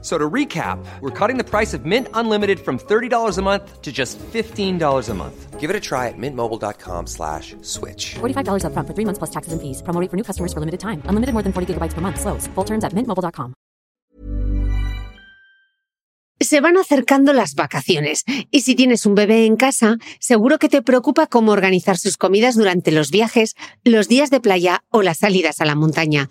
So to recap, we're cutting the price of Mint Unlimited from $30 a month to just $15 a month. Give it a try at mintmobile.com slash switch. $45 upfront for three months plus taxes and fees. Promo rate for new customers for limited time. Unlimited more than 40 gigabytes per month. Slows. Full terms at mintmobile.com. Se van acercando las vacaciones y si tienes un bebé en casa, seguro que te preocupa cómo organizar sus comidas durante los viajes, los días de playa o las salidas a la montaña.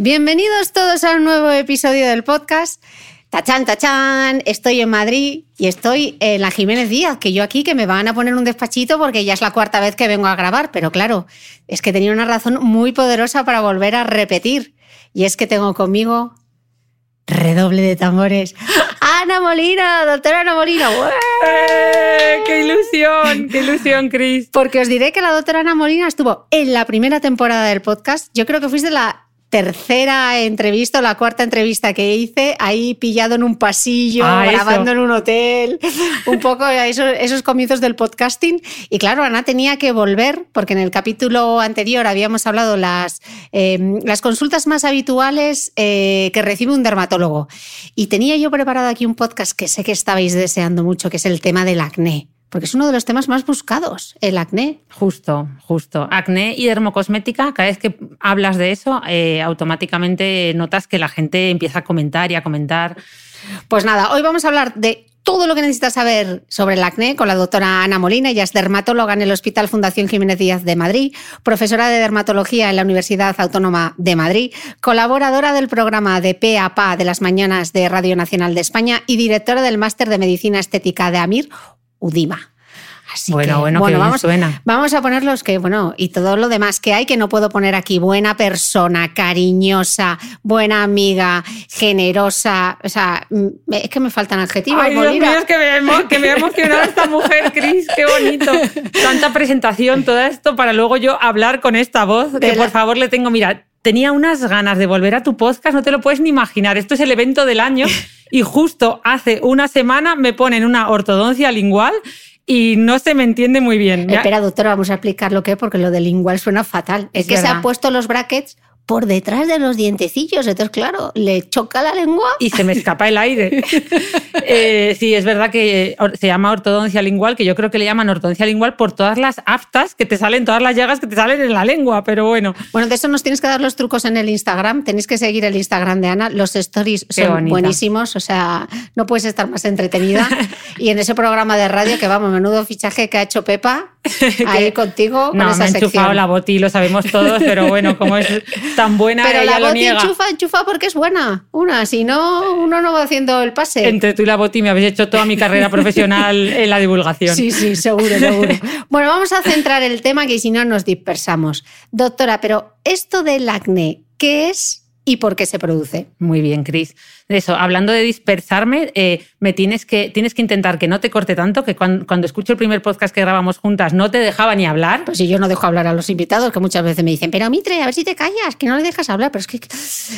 Bienvenidos todos a un nuevo episodio del podcast. Tachán, tachán, estoy en Madrid y estoy en la Jiménez Díaz, que yo aquí que me van a poner un despachito porque ya es la cuarta vez que vengo a grabar, pero claro, es que tenía una razón muy poderosa para volver a repetir. Y es que tengo conmigo redoble de tambores. Ana Molina, doctora Ana Molina. ¡Eh! ¡Qué ilusión! ¡Qué ilusión, Cris! Porque os diré que la doctora Ana Molina estuvo en la primera temporada del podcast. Yo creo que fuiste la tercera entrevista o la cuarta entrevista que hice, ahí pillado en un pasillo, Ah, grabando eso. en un hotel, un poco esos, esos comienzos del podcasting. Y claro, Ana tenía que volver, porque en el capítulo anterior habíamos hablado las, eh, las consultas más habituales eh, que recibe un dermatólogo. Y tenía yo preparado aquí un podcast que sé que estabais deseando mucho, que es el tema del acné. Porque es uno de los temas más buscados, el acné. Justo, justo. Acné y dermocosmética, cada vez que hablas de eso, eh, automáticamente notas que la gente empieza a comentar y a comentar. Pues nada, hoy vamos a hablar de todo lo que necesitas saber sobre el acné con la doctora Ana Molina. Ella es dermatóloga en el Hospital Fundación Jiménez Díaz de Madrid, profesora de dermatología en la Universidad Autónoma de Madrid, colaboradora del programa de PAPA de las mañanas de Radio Nacional de España y directora del máster de medicina estética de AMIR, UDIMA. Así Bueno, que, bueno, vamos, suena. vamos a poner los que, bueno, y todo lo demás que hay que no puedo poner aquí. Buena persona, cariñosa, buena amiga, generosa. O sea, mm, es que me faltan adjetivos. Ay, Dios mío, es que me, que me ha emocionado esta mujer, Cris, qué bonito. Tanta presentación, todo esto, para luego yo hablar con esta voz, que la- por favor le tengo, mira, tenía unas ganas de volver a tu podcast, no te lo puedes ni imaginar. Esto es el evento del año y justo hace una semana me ponen una ortodoncia lingual y no se me entiende muy bien. Espera, doctora, vamos a explicar lo que es, porque lo del lingual suena fatal. Es, Es que se verdad. ha puesto los brackets por detrás de los dientecillos. Entonces, claro, le choca la lengua. y se me escapa el aire. Eh, sí, es verdad que or- se llama ortodoncia lingual, que yo creo que le llaman ortodoncia lingual por todas las aftas que te salen, todas las llagas que te salen en la lengua, pero bueno. Bueno, de eso nos tienes que dar los trucos en el Instagram. Tenéis que seguir el Instagram de Ana. Los stories Qué son bonita. buenísimos. O sea, no puedes estar más entretenida. y en ese programa de radio, que vamos, menudo fichaje que ha hecho Pepa ahí contigo, con No, esa me ha enchufado sección. la boti, lo sabemos todos, pero bueno, como es tan buena, Pero ella la lo boti niega. enchufa, enchufa porque es buena. Una, si no, uno no va haciendo el pase. Entre tú y la Boti me habéis hecho toda mi carrera profesional en la divulgación. Sí, sí, seguro, seguro. Bueno, vamos a centrar el tema que si no nos dispersamos. Doctora, pero esto del acné, ¿qué es y por qué se produce? Muy bien, Cris. De eso, hablando de dispersarme, eh, me tienes que, tienes que intentar que no te corte tanto, que cuando, cuando escucho el primer podcast que grabamos juntas no te dejaba ni hablar. Pues si yo no dejo hablar a los invitados, que muchas veces me dicen, pero Mitre, a ver si te callas, que no le dejas hablar, pero es que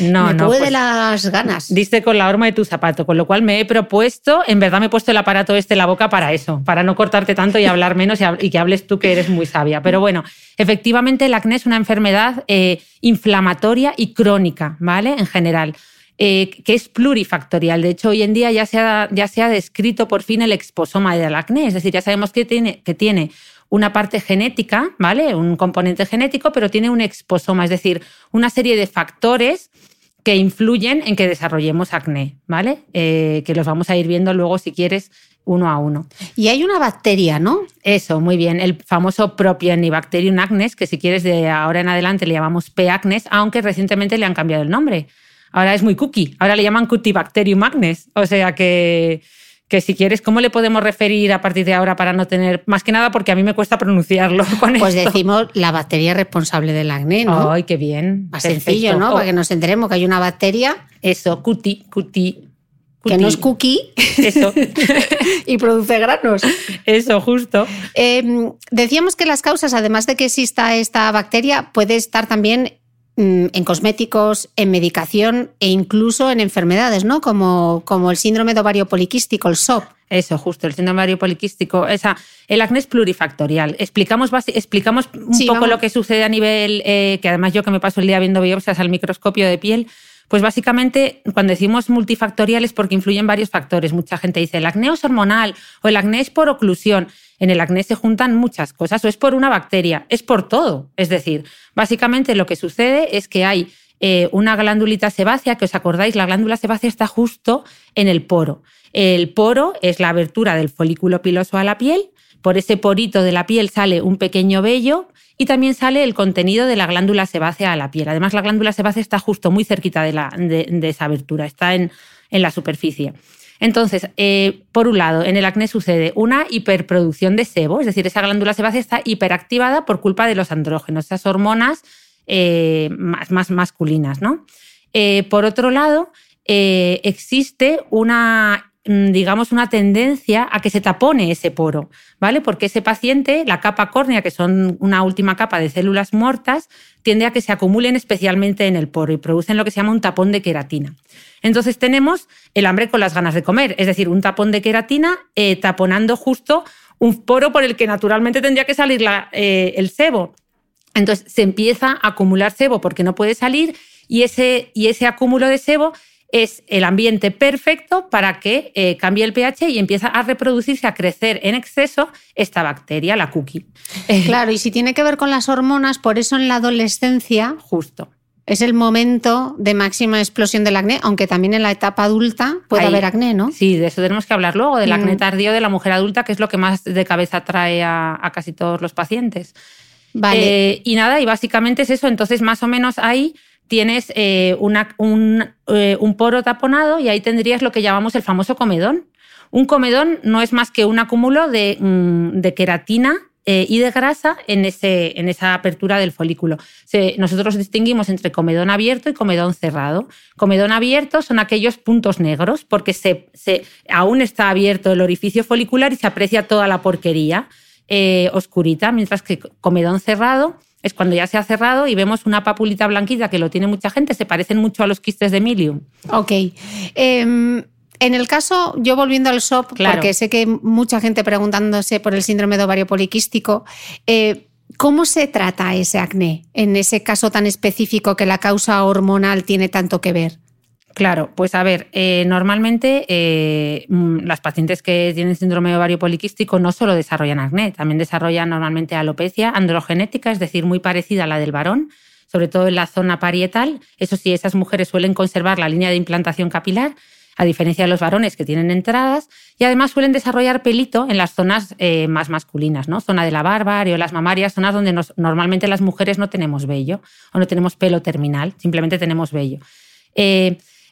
No, me no, puede pues- las ganas. Diste con la horma de tu zapato, con lo cual me he propuesto, en verdad me he puesto el aparato este en la boca para eso, para no cortarte tanto y hablar menos y que hables tú que eres muy sabia. Pero bueno, efectivamente el acné es una enfermedad eh, inflamatoria y crónica, ¿vale? En general. Eh, que es plurifactorial. De hecho, hoy en día ya se, ha, ya se ha descrito por fin el exposoma del acné, es decir, ya sabemos que tiene, que tiene una parte genética, ¿vale? Un componente genético, pero tiene un exposoma, es decir, una serie de factores que influyen en que desarrollemos acné, ¿vale? Eh, que los vamos a ir viendo luego, si quieres, uno a uno. Y hay una bacteria, ¿no? Eso, muy bien. El famoso Propionibacterium acnes, que si quieres de ahora en adelante le llamamos P. acnes, aunque recientemente le han cambiado el nombre. Ahora es muy cookie. Ahora le llaman Cutibacterium acnes. O sea que, que si quieres, ¿cómo le podemos referir a partir de ahora para no tener... Más que nada porque a mí me cuesta pronunciarlo con Pues esto. decimos la bacteria responsable del acné, ¿no? Ay, qué bien. Más Perfecto. sencillo, ¿no? Oh, Para que nos enteremos que hay una bacteria Eso, cuti, cuti. que no es cookie Eso, y produce granos. eso, justo. Eh, decíamos que las causas, además de que exista esta bacteria, puede estar también en cosméticos, en medicación e incluso en enfermedades, ¿no? Como, como el síndrome de ovario poliquístico, el SOP. Eso, justo, el síndrome ovario poliquístico. Esa, el acné es plurifactorial. Explicamos, explicamos un Sí, poco vamos. lo que sucede a nivel, eh, que además yo que me paso el día viendo biopsias al microscopio de piel, pues básicamente cuando decimos multifactorial es porque influyen varios factores. Mucha gente dice el acné es hormonal o el acné es por oclusión. En el acné se juntan muchas cosas o es por una bacteria, es por todo. Es decir, básicamente lo que sucede es que hay eh, una glandulita sebácea, que os acordáis, la glándula sebácea está justo en el poro. El poro es la abertura del folículo piloso a la piel, por ese porito de la piel sale un pequeño vello y también sale el contenido de la glándula sebácea a la piel. Además, la glándula sebácea está justo muy cerquita de, esa abertura, está en, la superficie. Entonces, eh, por un lado, en el acné sucede una hiperproducción de sebo, es decir, esa glándula sebácea está hiperactivada por culpa de los andrógenos, esas hormonas eh, más, masculinas. ¿no? Eh, por otro lado, existe una, digamos, una tendencia a que se tapone ese poro, ¿vale? Porque ese paciente, la capa córnea, que son una última capa de células muertas, tiende a que se acumulen especialmente en el poro y producen lo que se llama un tapón de queratina. Entonces tenemos el hambre con las ganas de comer, es decir, un tapón de queratina eh, taponando justo un poro por el que naturalmente tendría que salir eh, el sebo. Entonces se empieza a acumular sebo porque no puede salir y ese, y ese acúmulo de sebo es el ambiente perfecto para que eh, cambie el pH y empieza a reproducirse, a crecer en exceso esta bacteria, la cookie. Eh, Claro, y si tiene que ver con las hormonas, por eso en la adolescencia Justo. es el momento de máxima explosión del acné, aunque también en la etapa adulta puede Ahí- haber acné, ¿no? Sí, de eso tenemos que hablar luego, del acné Mm. tardío de la mujer adulta, que es lo que más de cabeza trae a, a casi todos los pacientes. Vale. Eh, y nada, y básicamente es eso. Entonces, más o menos ahí tienes eh, eh, un poro taponado y ahí tendrías lo que llamamos el famoso comedón. Un comedón no es más que un acúmulo de, mm, queratina eh, y de grasa en, ese, en esa apertura del folículo. Nosotros distinguimos entre comedón abierto y comedón cerrado. Comedón abierto son aquellos puntos negros porque se, aún está abierto el orificio folicular y se aprecia toda la porquería oscurita, mientras que comedón cerrado es cuando ya se ha cerrado y vemos una papulita blanquita que lo tiene mucha gente, se parecen mucho a los quistes de milium. Ok. Em, en el caso, yo volviendo al SOP, Claro. porque sé que mucha gente preguntándose por el síndrome de ovario poliquístico, eh, ¿cómo se trata ese acné en ese caso tan específico que la causa hormonal tiene tanto que ver? Claro, pues a ver, eh, normalmente eh, mm, las pacientes que tienen síndrome ovario poliquístico no solo desarrollan acné, también desarrollan normalmente alopecia androgenética, es decir, muy parecida a la del varón, sobre todo en la zona parietal. Eso sí, esas mujeres suelen conservar la línea de implantación capilar. a diferencia de los varones que tienen entradas, y además suelen desarrollar pelito en las zonas eh, más masculinas, ¿no? Zona de la barba, areolas mamarias, zonas donde normalmente las mujeres no tenemos vello o no tenemos pelo terminal, simplemente tenemos vello.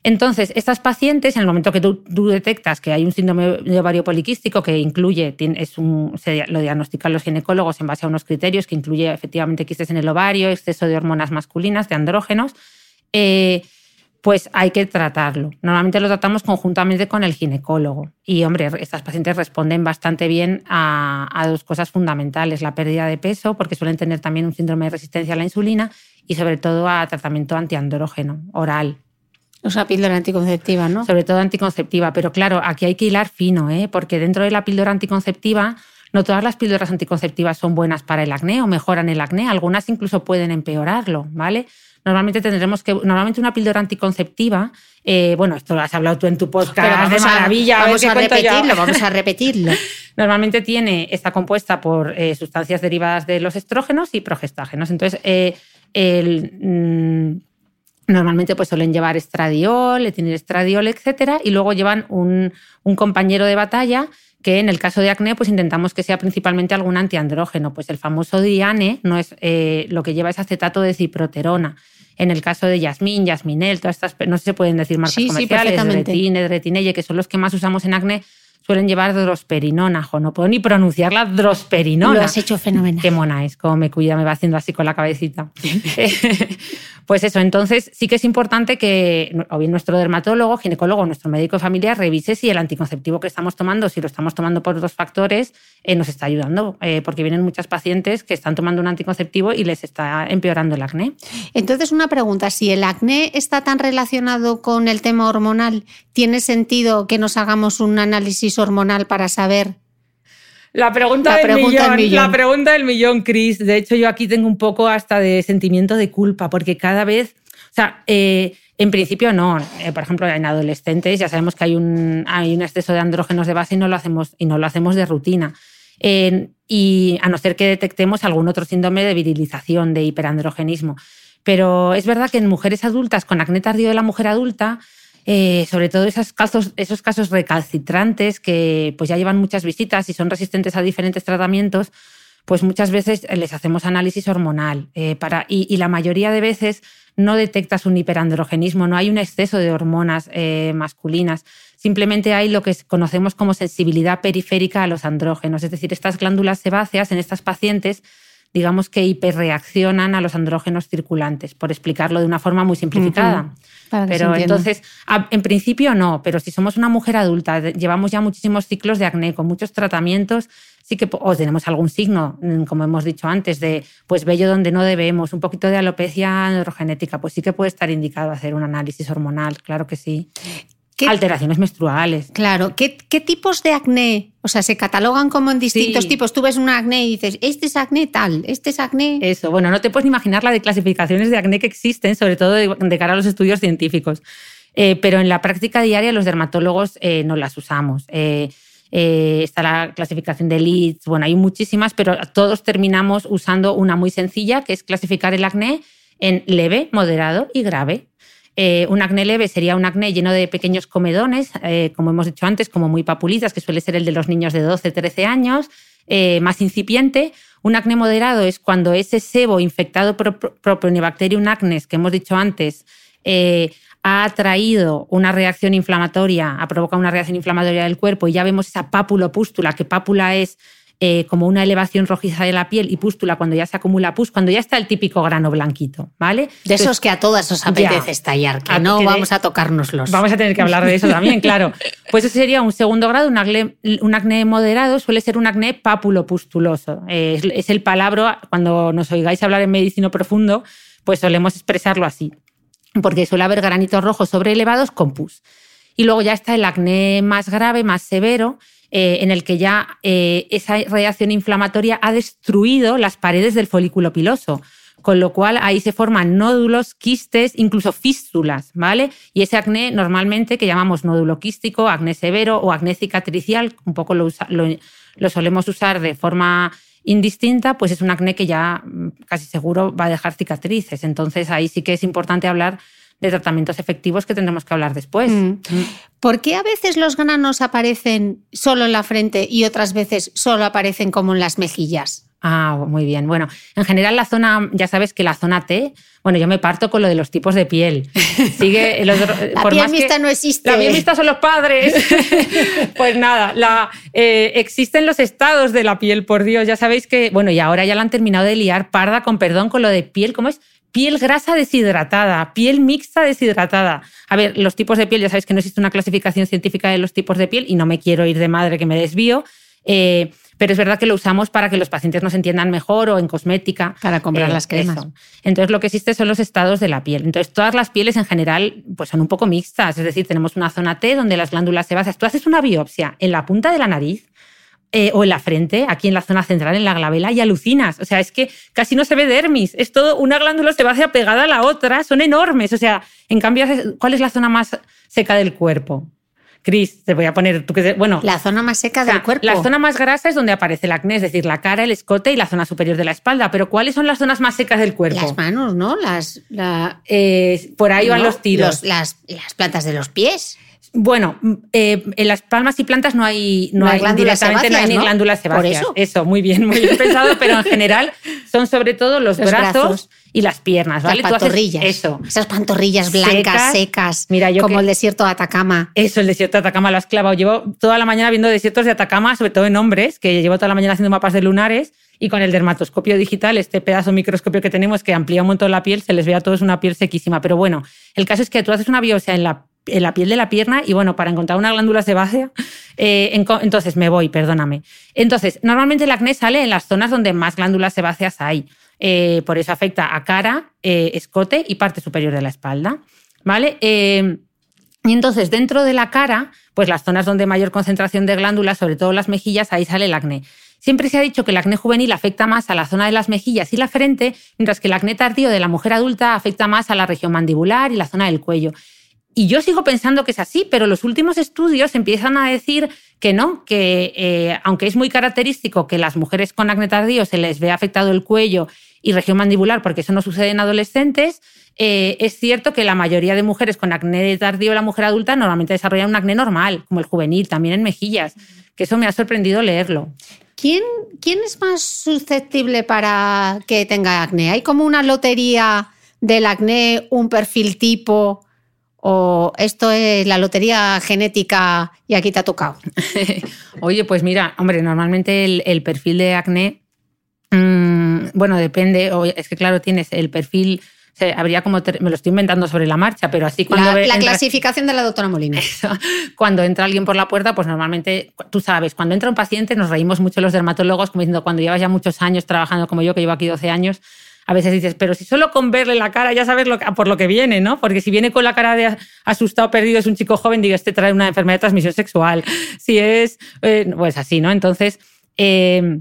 Entonces, estas pacientes, en el momento que tú, detectas que hay un síndrome de ovario poliquístico que incluye, es un, lo diagnostican los ginecólogos en base a unos criterios que incluye efectivamente quistes en el ovario, exceso de hormonas masculinas, de andrógenos, eh, pues hay que tratarlo. Normalmente lo tratamos conjuntamente con el ginecólogo. Y, hombre, estas pacientes responden bastante bien a, a, dos cosas fundamentales. La pérdida de peso, porque suelen tener también un síndrome de resistencia a la insulina, y sobre todo a tratamiento antiandrógeno oral. O sea, píldora anticonceptiva, ¿no? Sobre todo anticonceptiva. Pero claro, aquí hay que hilar fino, ¿eh? porque dentro de la píldora anticonceptiva no todas las píldoras anticonceptivas son buenas para el acné o mejoran el acné. Algunas incluso pueden empeorarlo, ¿vale? Normalmente tendremos que. Normalmente una píldora anticonceptiva. Eh, bueno, esto lo has hablado tú en tu podcast de maravilla. vamos a, repetirlo, vamos a repetirlo. Normalmente tiene, está compuesta por eh, sustancias derivadas de los estrógenos y progestágenos. Entonces, eh, el. Mm, Normalmente pues suelen llevar estradiol, estradiol, etcétera, y luego llevan un, compañero de batalla que en el caso de acné pues intentamos que sea principalmente algún antiandrógeno. Pues el famoso Diane no es, eh, lo que lleva es acetato de ciproterona. En el caso de Yasmin, Yasminel, todas estas, no sé si se pueden decir marcas comerciales, sí, Retine, Retinelle, que son los que más usamos en acné, suelen llevar drosperinona, jo, no puedo ni pronunciarla drosperinona. Lo has hecho fenomenal. Qué mona es, como me cuida, me va haciendo así con la cabecita. pues eso, entonces sí que es importante que o bien nuestro dermatólogo, ginecólogo, nuestro médico de familia revise si el anticonceptivo que estamos tomando, si lo estamos tomando por dos factores, eh, nos está ayudando, eh, porque vienen muchas pacientes que están tomando un anticonceptivo y les está empeorando el acné. Entonces, una pregunta, si el acné está tan relacionado con el tema hormonal, ¿tiene sentido que nos hagamos un análisis hormonal para saber la pregunta, del, millón, La pregunta del millón, Chris. De hecho, yo aquí tengo un poco hasta de sentimiento de culpa, porque cada vez, o sea, eh, en principio no. Eh, por ejemplo, en adolescentes ya sabemos que hay un, hay un exceso de andrógenos de base y no lo hacemos, y no lo hacemos de rutina. y a no ser que detectemos algún otro síndrome de virilización, de hiperandrogenismo. Pero es verdad que en mujeres adultas con acné tardío de la mujer adulta, eh, sobre todo esos casos, recalcitrantes que pues ya llevan muchas visitas y son resistentes a diferentes tratamientos, pues muchas veces les hacemos análisis hormonal eh, para, y, la mayoría de veces no detectas un hiperandrogenismo, no hay un exceso de hormonas eh, masculinas, simplemente hay lo que conocemos como sensibilidad periférica a los andrógenos, es decir, estas glándulas sebáceas en estas pacientes digamos que hiperreaccionan a los andrógenos circulantes, por explicarlo de una forma muy simplificada. Pero entonces, en principio no, pero si somos una mujer adulta, llevamos ya muchísimos ciclos de acné con muchos tratamientos, sí que o tenemos algún signo, mm, como hemos dicho antes, de pues vello donde no debemos, un poquito de alopecia androgenética, pues sí que puede estar indicado hacer un análisis hormonal, claro que sí. Alteraciones menstruales. Claro. ¿Qué, tipos de acné? O sea, se catalogan como en distintos tipos. Tú ves un acné y dices, este es acné tal, este es acné. Eso, bueno, no te puedes imaginar la de clasificaciones de acné que existen, sobre todo de, cara a los estudios científicos. Eh, pero en la práctica diaria los dermatólogos eh, no las usamos. Eh, está la clasificación de Leeds, bueno, hay muchísimas, pero todos terminamos usando una muy sencilla, que es clasificar el acné en leve, moderado y grave. Eh, un acné leve sería un acné lleno de pequeños comedones, eh, como hemos dicho antes, como muy papulitas, que suele ser el de los niños de 12, 13 años, eh, más incipiente. Un acné moderado es cuando ese sebo infectado por Propionibacterium acnes, que hemos dicho antes, ha traído una reacción inflamatoria, ha provocado una reacción inflamatoria del cuerpo y ya vemos esa pápula-pústula, que pápula es eh, como una elevación rojiza de la piel y pústula cuando ya se acumula pus, cuando ya está el típico grano blanquito, ¿vale? De esos que a todas os apetece estallar, que no vamos a tocárnoslos. Vamos a tener que hablar de eso también, claro. Pues ese sería un segundo grado, un acné, un acné moderado, suele ser un acné pápulo-pustuloso. es, es el palabra, cuando nos oigáis hablar en medicina profundo, pues solemos expresarlo así, porque suele haber granitos rojos sobreelevados con pus. Y luego ya está el acné más grave, más severo, eh, en el que ya eh, esa reacción inflamatoria ha destruido las paredes del folículo piloso. Con lo cual ahí se forman nódulos, quistes, incluso fístulas, ¿vale? Y ese acné normalmente que llamamos nódulo quístico, acné severo o acné cicatricial, un poco lo, lo solemos usar de forma indistinta, pues es un acné que ya mm, casi seguro va a dejar cicatrices. Entonces ahí sí que es importante hablar de tratamientos efectivos que tendremos que hablar después. Mm. ¿Por qué a veces los granos aparecen solo en la frente y otras veces solo aparecen como en las mejillas? Ah, muy bien. Bueno, en general la zona, ya sabes que la zona T, bueno, yo me parto con lo de los tipos de piel. Sigue la piel mixta no existe. La piel mixta son los padres. pues nada, la, eh, existen los estados de la piel, por Dios. Ya sabéis que, bueno, y ahora ya la han terminado de liar parda con perdón con lo de piel, ¿cómo es? Piel grasa deshidratada, piel mixta deshidratada. A ver, los tipos de piel, ya sabéis que no existe una clasificación científica de los tipos de piel y no me quiero ir de madre que me desvío. Eh, pero es verdad que lo usamos para que los pacientes nos entiendan mejor o en cosmética. Para comprar eh, las cremas. Entonces lo que existe son los estados de la piel. Entonces todas las pieles en general pues son un poco mixtas, es decir, tenemos una zona T donde las glándulas sebáceas, tú haces una biopsia en la punta de la nariz eh, o en la frente, aquí en la zona central, en la glabela, y alucinas. O sea, es que casi no se ve dermis, es todo una glándula sebácea pegada a la otra, son enormes. O sea, en cambio, ¿cuál es la zona más seca del cuerpo? Cris, te voy a poner tú que bueno, la zona más seca del cuerpo. La zona más grasa es donde aparece el acné, es decir, la cara, el escote y la zona superior de la espalda. Pero ¿cuáles son las zonas más secas del cuerpo? Las manos, ¿no? Las, eh, por ahí van los tiros. las, las plantas de los pies. Bueno, eh, en las palmas y plantas no hay, no, hay, directamente no hay ni glándulas sebáceas. Por eso. eso, muy bien, muy bien pensado, pero en general son sobre todo los, brazos, y las piernas, ¿vale? Las pantorrillas. eso. Esas pantorrillas blancas, secas, Mira, yo como el desierto de Atacama. Eso, el desierto de Atacama lo has clavado. Llevo toda la mañana viendo desiertos de Atacama, sobre todo en hombres, que llevo toda la mañana haciendo mapas de lunares y con el dermatoscopio digital, este pedazo de microscopio que tenemos que amplía un montón la piel, se les ve a todos una piel sequísima. Pero bueno, el caso es que tú haces una biopsia en la en la piel de la pierna y bueno, para encontrar una glándula sebácea, eh, entonces me voy, perdóname. Entonces, normalmente el acné sale en las zonas donde más glándulas sebáceas hay. Eh, por eso afecta a cara, eh, escote y parte superior de la espalda. ¿Vale? y entonces, dentro de la cara, pues las zonas donde mayor concentración de glándulas, sobre todo las mejillas, ahí sale el acné. Siempre se ha dicho que el acné juvenil afecta más a la zona de las mejillas y la frente, mientras que el acné tardío de la mujer adulta afecta más a la región mandibular y la zona del cuello. Y yo sigo pensando que es así, pero los últimos estudios empiezan a decir que no, que eh, aunque es muy característico que las mujeres con acné tardío se les ve afectado el cuello y región mandibular, porque eso no sucede en adolescentes, eh, es cierto que la mayoría de mujeres con acné tardío, la mujer adulta, normalmente desarrollan un acné normal, como el juvenil, también en mejillas, que eso me ha sorprendido leerlo. ¿Quién, ¿Quién es más susceptible para que tenga acné? ¿Hay como una lotería del acné, un perfil tipo? ¿O esto es la lotería genética y aquí te ha tocado? Oye, pues mira, hombre, normalmente el, perfil de acné, mm, bueno, depende, es que claro, tienes el perfil habría como me lo estoy inventando sobre la marcha, pero así cuando la, la clasificación de la doctora Molina. cuando entra alguien por la puerta, pues normalmente tú sabes, cuando entra un paciente nos reímos mucho los dermatólogos como diciendo cuando llevas ya muchos años trabajando como yo que llevo aquí 12 años, a veces dices, pero si solo con verle la cara ya sabes por lo que viene, ¿no? Porque si viene con la cara de asustado, perdido, es un chico joven, digo, este trae una enfermedad de transmisión sexual. Si es, eh, pues así, ¿no? Entonces, eh,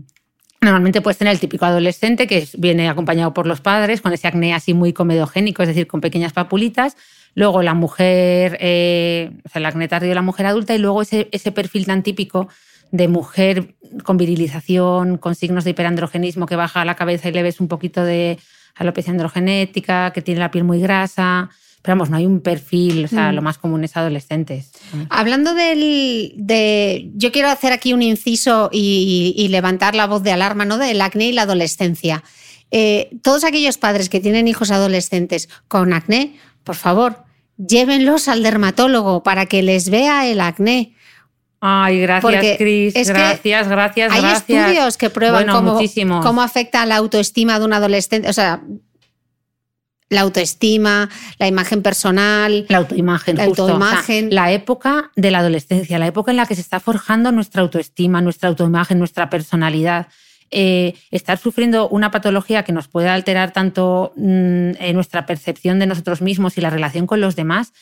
Normalmente puedes tener el típico adolescente que viene acompañado por los padres con ese acné así muy comedogénico, es decir, con pequeñas papulitas. Luego la mujer, eh, o sea, el acné tardío de la mujer adulta y luego ese perfil tan típico de mujer con virilización, con signos de hiperandrogenismo que baja la cabeza y le ves un poquito de alopecia androgenética, que tiene la piel muy grasa. Pero vamos, no hay un perfil, o sea, mm. lo más común es adolescentes. Hablando del, de. Yo quiero hacer aquí un inciso y, levantar la voz de alarma, ¿no? Del acné y la adolescencia. Eh, todos aquellos padres que tienen hijos adolescentes con acné, por favor, llévenlos al dermatólogo para que les vea el acné. Ay, gracias, Cris. Gracias, gracias, hay gracias. Hay estudios que prueban cómo, cómo, afecta la autoestima de un adolescente. O sea, la autoestima, la imagen personal. La autoimagen, la autoimagen. la época de la adolescencia, la época en la que se está forjando nuestra autoestima, nuestra autoimagen, nuestra personalidad. Eh, estar sufriendo una patología que nos puede alterar tanto mm, en nuestra percepción de nosotros mismos y la relación con los demás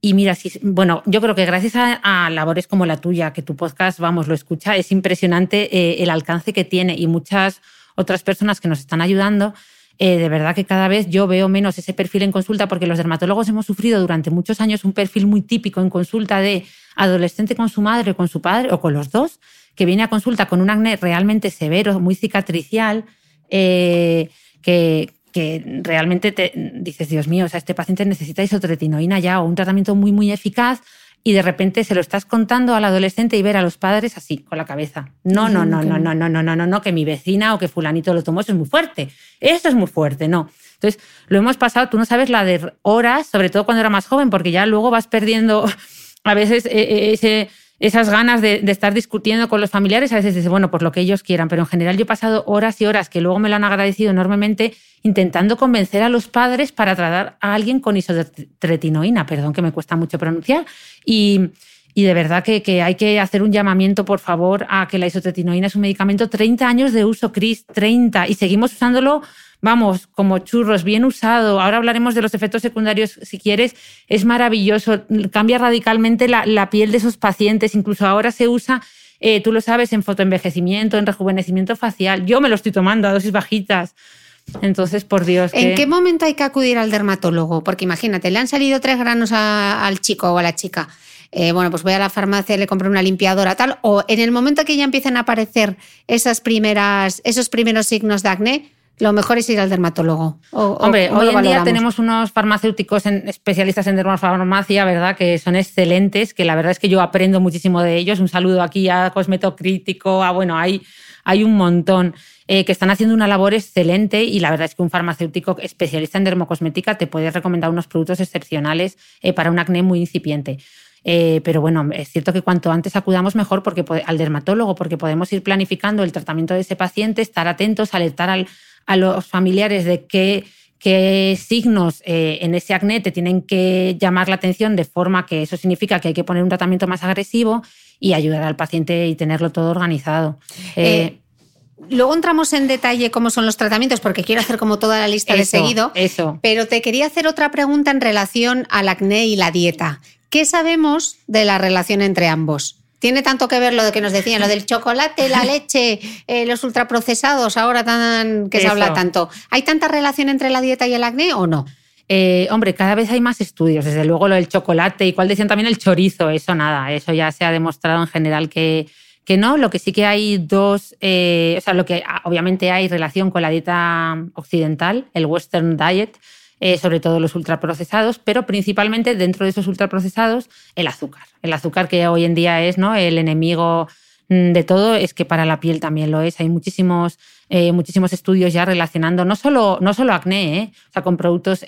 y mira, si, bueno, yo creo que gracias a, labores como la tuya, que tu podcast, vamos, lo escucha, es impresionante eh, el alcance que tiene y muchas otras personas que nos están ayudando. Eh, de verdad que cada vez yo veo menos ese perfil en consulta porque los dermatólogos hemos sufrido durante muchos años un perfil muy típico en consulta de adolescente con su madre, con su padre o con los dos, que viene a consulta con un acné realmente severo, muy cicatricial, eh, que, que realmente te dices, Dios mío, o sea, este paciente necesita isotretinoína ya o un tratamiento muy, muy eficaz y de repente se lo estás contando al adolescente y ver a los padres así, con la cabeza. No, no, no, no, no, no, no, no, no, no, que mi vecina o que fulanito lo tomó, eso es muy fuerte. Eso es muy fuerte, no. Entonces, lo hemos pasado, tú no sabes la de horas, sobre todo cuando era más joven, porque ya luego vas perdiendo a veces ese esas ganas de, estar discutiendo con los familiares, a veces dices, bueno, pues lo que ellos quieran, pero en general yo he pasado horas y horas que luego me lo han agradecido enormemente intentando convencer a los padres para tratar a alguien con isotretinoína, perdón que me cuesta mucho pronunciar, y, de verdad que, que, hay que hacer un llamamiento, por favor, a que la isotretinoína es un medicamento 30 años de uso, Cris, 30, y seguimos usándolo vamos, como churros, bien usado. Ahora hablaremos de los efectos secundarios si quieres. Es maravilloso, cambia radicalmente la, piel de esos pacientes. Incluso ahora se usa, eh, tú lo sabes, en fotoenvejecimiento, en rejuvenecimiento facial. Yo me lo estoy tomando a dosis bajitas. Entonces, por Dios. ¿En qué momento hay que acudir al dermatólogo? Porque imagínate, le han salido tres granos al chico o a la chica. Eh, bueno, pues voy a la farmacia, le compro una limpiadora, tal. O en el momento que ya empiezan a aparecer esas primeras, esos primeros signos de acné, lo mejor es ir al dermatólogo. Hombre, hoy en día tenemos unos farmacéuticos especialistas en dermofarmacia, ¿verdad? Que son excelentes, que la verdad es que yo aprendo muchísimo de ellos. Un saludo aquí a Cosmetocrítico, a bueno, hay, hay un montón. Eh, que están haciendo una labor excelente y la verdad es que un farmacéutico especialista en dermocosmética te puede recomendar unos productos excepcionales eh, para un acné muy incipiente. Eh, pero bueno, es cierto que cuanto antes acudamos mejor porque, al dermatólogo, porque podemos ir planificando el tratamiento de ese paciente, estar atentos, alertar al, a los familiares de qué, qué signos eh, en ese acné te tienen que llamar la atención de forma que eso significa que hay que poner un tratamiento más agresivo y ayudar al paciente y tenerlo todo organizado. Eh, eh, luego entramos en detalle cómo son los tratamientos, porque quiero hacer como toda la lista de seguido. Eso. Pero te quería hacer otra pregunta en relación al acné y la dieta. ¿Qué sabemos de la relación entre ambos? Tiene tanto que ver lo de que nos decían, lo del chocolate, la leche, eh, los ultraprocesados, ahora tan, que se habla tanto. ¿Hay tanta relación entre la dieta y el acné o no? Eh, hombre, cada vez hay más estudios, desde luego lo del chocolate y cuál decían también el chorizo, eso nada, eso ya se ha demostrado en general que, que no. Lo que sí que hay dos, eh, o sea, lo que obviamente hay relación con la dieta occidental, el Western Diet, eh, sobre todo los ultraprocesados, pero principalmente dentro de esos ultraprocesados el azúcar. El azúcar que hoy en día es ¿no? el enemigo mm, de todo, es que para la piel también lo es. Hay muchísimos, eh, muchísimos estudios ya relacionando no solo, no solo acné, ¿eh? o sea, con productos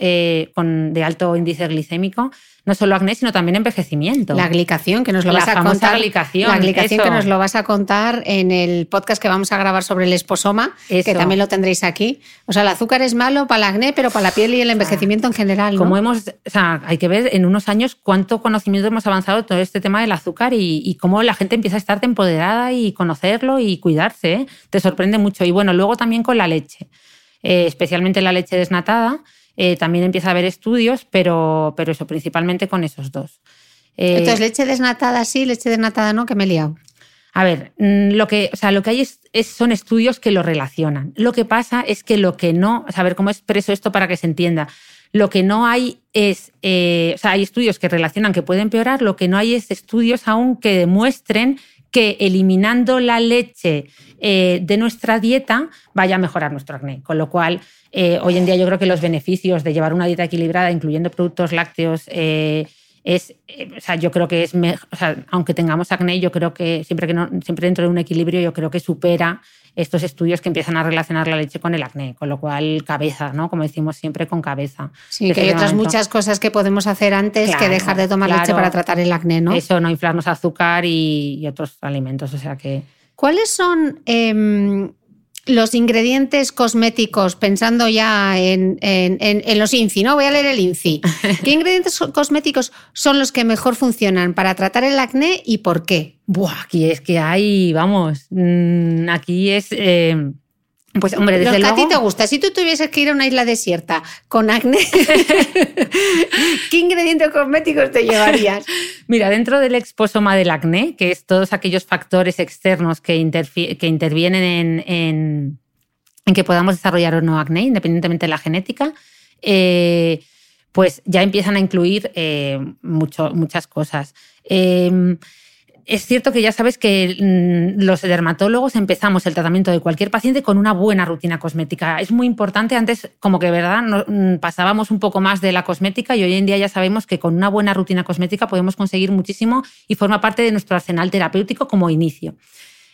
con, de alto índice glicémico, no solo acné, sino también envejecimiento. La glicación, que nos lo vas a contar. Glicación, la glicación que nos lo vas a contar en el podcast que vamos a grabar sobre el esposoma, que también lo tendréis aquí. O sea, el azúcar es malo para el acné, pero para la piel y el envejecimiento en general. Como hemos, o sea, hay que ver en unos años cuánto conocimiento hemos avanzado en todo este tema del azúcar y, cómo la gente empieza a estar empoderada y conocerlo y cuidarse. ¿eh? Te sorprende mucho. Y bueno, luego también con la leche, eh, especialmente la leche desnatada eh, también empieza a haber estudios, pero, pero eso, principalmente con esos dos. Eh, Entonces, leche desnatada sí, leche desnatada no, que me he liado. A ver, mm, lo que, o sea, lo que hay es, son estudios que lo relacionan. Lo que pasa es que lo que no, a ver cómo expreso esto para que se entienda. Lo que no hay es, eh, o sea, hay estudios que relacionan que puede empeorar, lo que no hay es estudios aún que demuestren que eliminando la leche de nuestra dieta vaya a mejorar nuestro acné. Con lo cual, eh, hoy en día yo creo que los beneficios de llevar una dieta equilibrada, incluyendo productos lácteos, eh, es, eh, o sea, yo creo que es, o sea, aunque tengamos acné, yo creo que siempre, que no, siempre dentro de un equilibrio, yo creo que supera estos estudios que empiezan a relacionar la leche con el acné, con lo cual cabeza, ¿no? Como decimos siempre, con cabeza. Sí, que hay otras muchas cosas que podemos hacer antes que dejar de tomar leche para tratar el acné, ¿no? Eso, no inflarnos azúcar y, otros alimentos, o sea que... ¿Cuáles son em, los ingredientes cosméticos, pensando ya en, los INCI, ¿no? Voy a leer el INCI. ¿Qué ingredientes cosméticos son los que mejor funcionan para tratar el acné y por qué? Buah, aquí es que hay, vamos, mm, aquí es... Eh, pues hombre, desde luego... a ti te gusta. Si tú tuvieses que ir a una isla desierta con acné, ¿qué ingredientes cosméticos te llevarías? Mira, dentro del exposoma del acné, que es todos aquellos factores externos que, que intervienen en, que podamos desarrollar o no acné, independientemente de la genética, eh, pues ya empiezan a incluir eh, muchas cosas. Em, es cierto que ya sabes que mm, los dermatólogos empezamos el tratamiento de cualquier paciente con una buena rutina cosmética. Es muy importante, antes como que verdad mm, pasábamos un poco más de la cosmética y hoy en día ya sabemos que con una buena rutina cosmética podemos conseguir muchísimo y forma parte de nuestro arsenal terapéutico como inicio.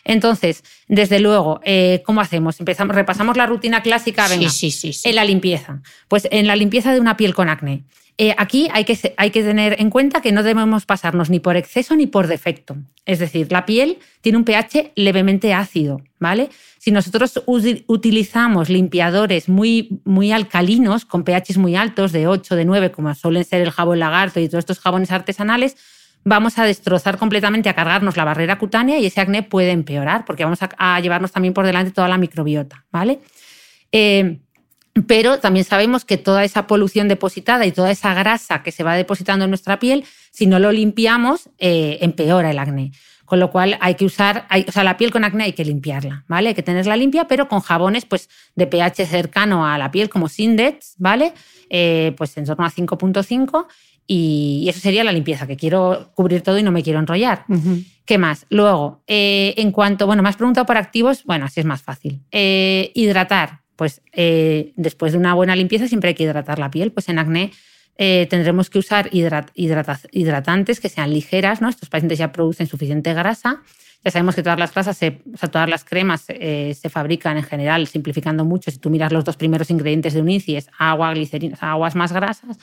Entonces, desde luego, eh, ¿cómo hacemos? Empezamos, repasamos la rutina clásica, venga, sí, sí, sí. en la limpieza. Pues en la limpieza de una piel con acné. Eh, aquí hay que, tener en cuenta que no debemos pasarnos ni por exceso ni por defecto. Es decir, la piel tiene un pH levemente ácido, ¿vale? Si nosotros utilizamos limpiadores muy, muy alcalinos, con pHs muy altos, de 8, de 9, como suelen ser el jabón lagarto y todos estos jabones artesanales, vamos a destrozar completamente, a cargarnos la barrera cutánea y ese acné puede empeorar porque vamos a, llevarnos también por delante toda la microbiota, ¿vale? Eh, pero también sabemos que toda esa polución depositada y toda esa grasa que se va depositando en nuestra piel, si no lo limpiamos, eh, empeora el acné. Con lo cual hay que usar, o sea, la piel con acné hay que limpiarla, ¿vale? Hay que tenerla limpia, pero con jabones pues, de pH cercano a la piel, como Sindex, ¿vale? Eh, pues en torno a 5.5 y, eso sería la limpieza, que quiero cubrir todo y no me quiero enrollar. ¿Qué más? Luego, eh, en cuanto, bueno, me has preguntado por activos, bueno, así es más fácil. hidratar, pues eh, después de una buena limpieza siempre hay que hidratar la piel. Pues en acné eh, tendremos que usar hidratantes que sean ligeras, ¿no? Estos pacientes ya producen suficiente grasa. Ya sabemos que todas las grasas, todas las cremas eh, se fabrican en general, simplificando mucho. Si tú miras los dos primeros ingredientes de un INCI, es agua, glicerina, aguas más grasas.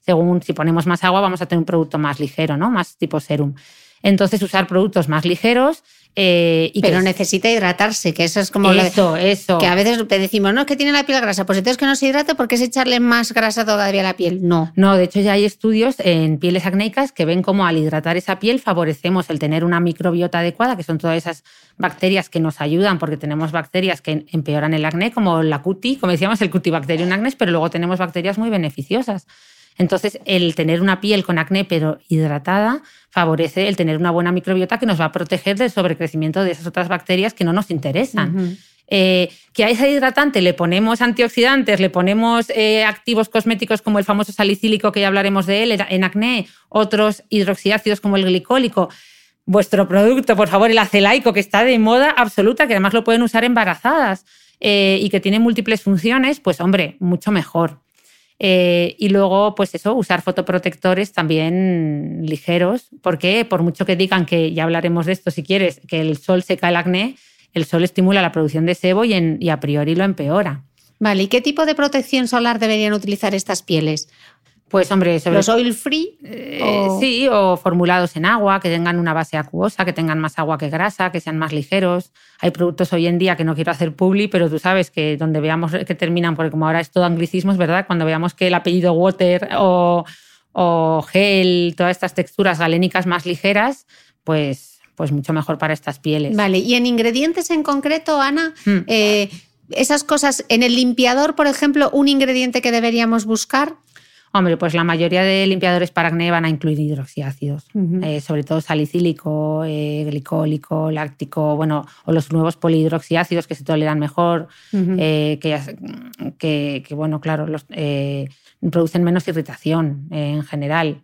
Según si ponemos más agua, vamos a tener un producto más ligero, ¿no? Más tipo serum. Entonces, usar productos más ligeros eh, Pero necesita hidratarse, que eso es como eso, eso. que a veces decimos, no, es que tiene la piel grasa, pues entonces que no se hidrate porque es echarle más grasa todavía a la piel. No. No, de hecho ya hay estudios en pieles acnéicas que ven cómo al hidratar esa piel favorecemos el tener una microbiota adecuada, que son todas esas bacterias que nos ayudan, porque tenemos bacterias que empeoran el acné, como la cuti, como decíamos, el cutibacterium acnes, pero luego tenemos bacterias muy beneficiosas. Entonces, el tener una piel con acné pero hidratada favorece el tener una buena microbiota que nos va a proteger del sobrecrecimiento de esas otras bacterias que no nos interesan. Eh, que a ese hidratante le ponemos antioxidantes, le ponemos eh, activos cosméticos como el famoso salicílico, que ya hablaremos de él, en acné, otros hidroxiácidos como el glicólico. Vuestro producto, por favor, el acelaico, que está de moda absoluta, que además lo pueden usar embarazadas eh, y que tiene múltiples funciones, pues hombre, mucho mejor. Eh, y luego, pues eso, usar fotoprotectores también ligeros, porque por mucho que digan que, ya hablaremos de esto si quieres, que el sol seca el acné, el sol estimula la producción de sebo y, y a priori lo empeora. Vale, ¿y qué tipo de protección solar deberían utilizar estas pieles? Pues hombre, sobre los oil free, eh, sí, o formulados en agua, que tengan una base acuosa, que tengan más agua que grasa, que sean más ligeros. Hay productos hoy en día que no quiero hacer publi, pero tú sabes que donde veamos que terminan, porque como ahora es todo anglicismos, ¿verdad? Cuando veamos que el apellido water o, gel, todas estas texturas galénicas más ligeras, pues, pues mucho mejor para estas pieles. Vale, y en ingredientes en concreto, Ana, hmm. eh, esas cosas, en el limpiador, por ejemplo, un ingrediente que deberíamos buscar. Hombre, pues la mayoría de limpiadores para acné van a incluir hidroxiácidos, eh, sobre todo salicílico, eh, glicólico, láctico, bueno, o los nuevos polihidroxiácidos que se toleran mejor, eh, que, que, bueno, claro, los, producen menos irritación en general.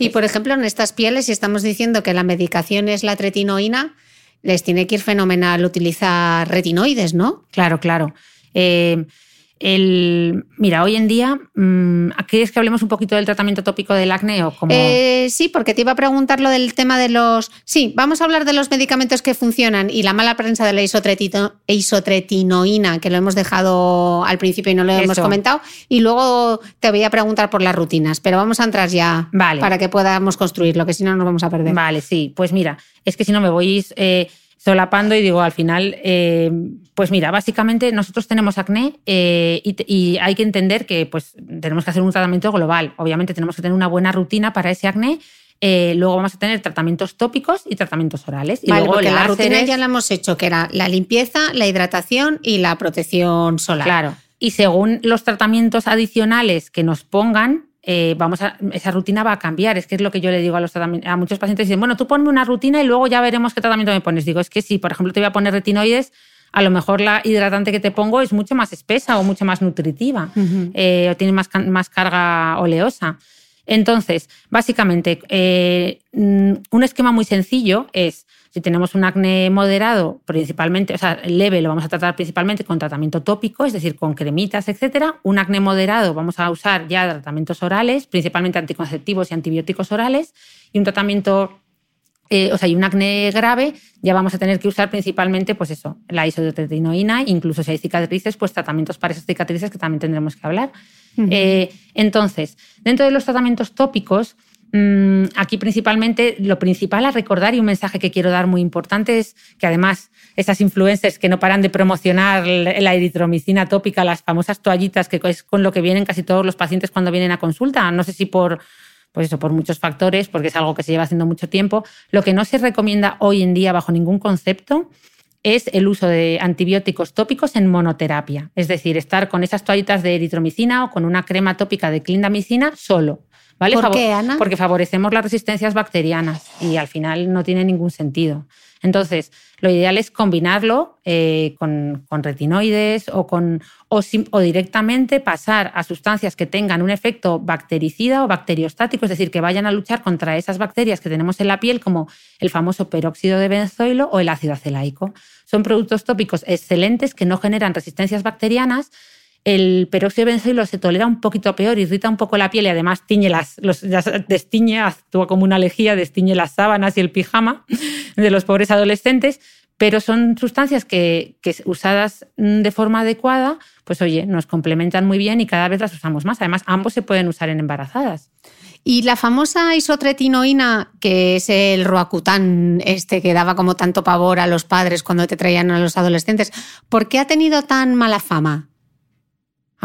Y por ejemplo, en estas pieles, si estamos diciendo que la medicación es la tretinoína, les tiene que ir fenomenal utilizar retinoides, ¿no? Claro, claro. El, mira, hoy en día, mm, ¿quieres que hablemos un poquito del tratamiento tópico del acné o como... Eh, sí, porque te iba a preguntar lo del tema de los... Sí, vamos a hablar de los medicamentos que funcionan y la mala prensa de la isotretinoína, que lo hemos dejado al principio y no lo hemos comentado. Y luego te voy a preguntar por las rutinas, pero vamos a entrar ya vale. para que podamos construirlo, que si no nos vamos a perder. Vale, sí. Pues mira, es que si no me voy... Eh, solapando y digo, al final, eh, pues mira, básicamente nosotros tenemos acné eh, y, hay que entender que pues, tenemos que hacer un tratamiento global. Obviamente tenemos que tener una buena rutina para ese acné. Eh, luego vamos a tener tratamientos tópicos y tratamientos orales. Y luego porque la rutina ya la hemos hecho, que era la limpieza, la hidratación y la protección solar. Claro. Y según los tratamientos adicionales que nos pongan, eh, vamos a, esa rutina va a cambiar. Es que es lo que yo le digo a, los a muchos pacientes. Dicen, bueno, tú ponme una rutina y luego ya veremos qué tratamiento me pones. Digo, es que si, por ejemplo, te voy a poner retinoides, a lo mejor la hidratante que te pongo es mucho más espesa o mucho más nutritiva eh, o tiene más, más carga oleosa. Entonces, básicamente, eh, mm, un esquema muy sencillo es, si tenemos un acné moderado, principalmente, o sea, leve lo vamos a tratar principalmente con tratamiento tópico, es decir, con cremitas, etcétera. Un acné moderado vamos a usar ya tratamientos orales, principalmente anticonceptivos y antibióticos orales, y un tratamiento eh, o sea, y un acné grave, ya vamos a tener que usar principalmente, pues eso, la isotretinoína, incluso si hay cicatrices, pues tratamientos para esas cicatrices que también tendremos que hablar. Eh, entonces, dentro de los tratamientos tópicos, aquí principalmente lo principal a recordar y un mensaje que quiero dar muy importante es que además esas influencers que no paran de promocionar la eritromicina tópica, las famosas toallitas, que es con lo que vienen casi todos los pacientes cuando vienen a consulta, no sé si por pues eso, por muchos factores, porque es algo que se lleva haciendo mucho tiempo. Lo que no se recomienda hoy en día bajo ningún concepto es el uso de antibióticos tópicos en monoterapia, es decir, estar con esas toallitas de eritromicina o con una crema tópica de clindamicina solo. ¿Vale? ¿Por qué, Ana? Porque favorecemos las resistencias bacterianas y al final no tiene ningún sentido. Entonces, lo ideal es combinarlo eh, con, retinoides o, con, o, directamente pasar a sustancias que tengan un efecto bactericida o bacteriostático, es decir, que vayan a luchar contra esas bacterias que tenemos en la piel, como el famoso peróxido de benzoilo o el ácido acelaico. Son productos tópicos excelentes que no generan resistencias bacterianas, el peróxido de benzoilo se tolera un poquito peor, irrita un poco la piel y además tiñe las, los, destiñe, actúa como una lejía, destiñe las sábanas y el pijama de los pobres adolescentes, pero son sustancias que, usadas de forma adecuada, pues oye, nos complementan muy bien y cada vez las usamos más. Además, ambos se pueden usar en embarazadas. Y la famosa isotretinoína, que es el roacután este que daba como tanto pavor a los padres cuando te traían a los adolescentes, ¿por qué ha tenido tan mala fama?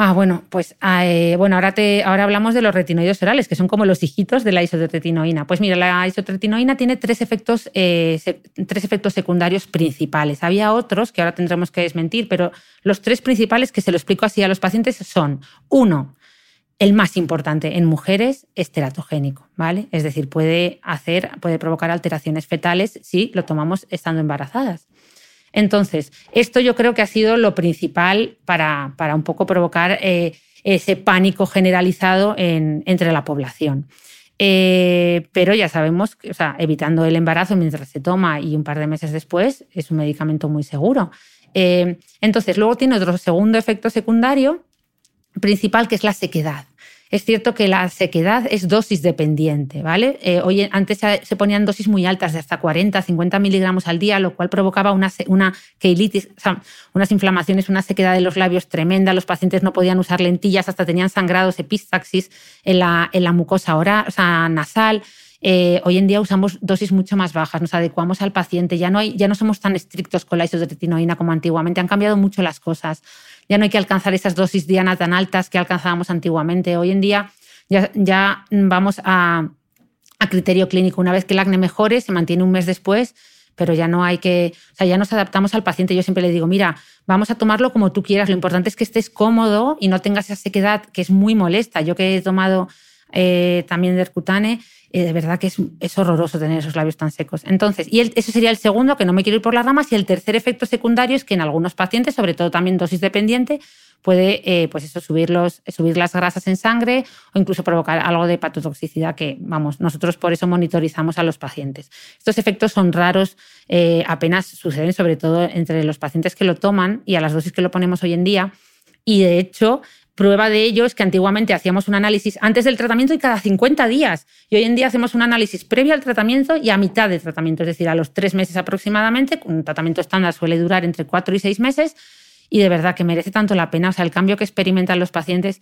Ah, bueno, pues ah, eh, bueno, ahora, te, ahora hablamos de los retinoides orales, que son como los hijitos de la isotretinoína. Pues mira, la isotretinoína tiene tres efectos, eh, tres efectos secundarios principales. Había otros que ahora tendremos que desmentir, pero los tres principales que se lo explico así a los pacientes son, uno, el más importante en mujeres es teratogénico, ¿vale? Es decir, puede hacer, puede provocar alteraciones fetales si lo tomamos estando embarazadas. Entonces, esto yo creo que ha sido lo principal para, un poco provocar eh, ese pánico generalizado entre la población. Eh, pero ya sabemos que, o sea, evitando el embarazo mientras se toma y un par de meses después, es un medicamento muy seguro. Eh, entonces, luego tiene otro segundo efecto secundario principal, que es la sequedad. Es cierto que la sequedad es dosis dependiente, ¿vale? Eh, hoy, antes se ponían dosis muy altas de hasta 40, 50 miligramos al día, lo cual provocaba una, una keilitis, unas inflamaciones, una sequedad de los labios tremenda. Los pacientes no podían usar lentillas, hasta tenían sangrados, epistaxis en la, en la mucosa oral, nasal. Eh, hoy en día usamos dosis mucho más bajas, nos adecuamos al paciente, ya no, hay, ya no somos tan estrictos con la isotretinoína como antiguamente, han cambiado mucho las cosas ya no hay que alcanzar esas dosis diana tan altas que alcanzábamos antiguamente. Hoy en día ya, vamos a, criterio clínico. Una vez que el acné mejore, se mantiene un mes después, pero ya no hay que, o sea, ya nos adaptamos al paciente. Yo siempre le digo, mira, vamos a tomarlo como tú quieras. Lo importante es que estés cómodo y no tengas esa sequedad que es muy molesta. Yo que he tomado eh, también de Ercutane, eh, de verdad que es, horroroso tener esos labios tan secos. Entonces, y ese sería el segundo, que no me quiero ir por las ramas, y el tercer efecto secundario es que en algunos pacientes, sobre todo también dosis dependiente, puede eh, pues eso, subir, subir las grasas en sangre o incluso provocar algo de hepatotoxicidad que, vamos, nosotros por eso monitorizamos a los pacientes. Estos efectos son raros, eh, apenas suceden sobre todo entre los pacientes que lo toman y a las dosis que lo ponemos hoy en día. Y de hecho, Prueba de ello es que antiguamente hacíamos un análisis antes del tratamiento y cada 50 días. Y hoy en día hacemos un análisis previo al tratamiento y a mitad del tratamiento, es decir, a los tres meses aproximadamente. Un tratamiento estándar suele durar entre cuatro y seis meses y de verdad que merece tanto la pena. O sea, el cambio que experimentan los pacientes.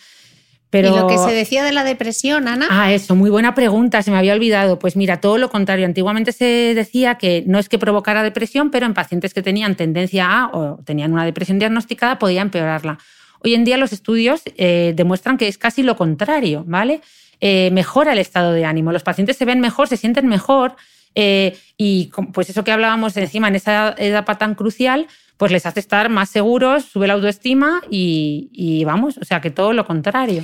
Pero... ¿Y lo que se decía de la depresión, Ana? Ah, eso, muy buena pregunta, se me había olvidado. Pues mira, todo lo contrario. Antiguamente se decía que no es que provocara depresión, pero en pacientes que tenían tendencia a o tenían una depresión diagnosticada podía empeorarla. Hoy en día los estudios eh, demuestran que es casi lo contrario, ¿vale? Eh, mejora el estado de ánimo, los pacientes se ven mejor, se sienten mejor eh, y pues eso que hablábamos encima en esa etapa tan crucial, pues les hace estar más seguros, sube la autoestima y, y vamos, o sea que todo lo contrario.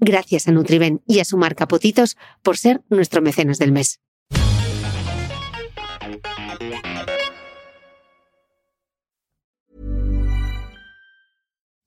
Gracias a Nutriben y a su marca Potitos por ser nuestro mecenas del mes.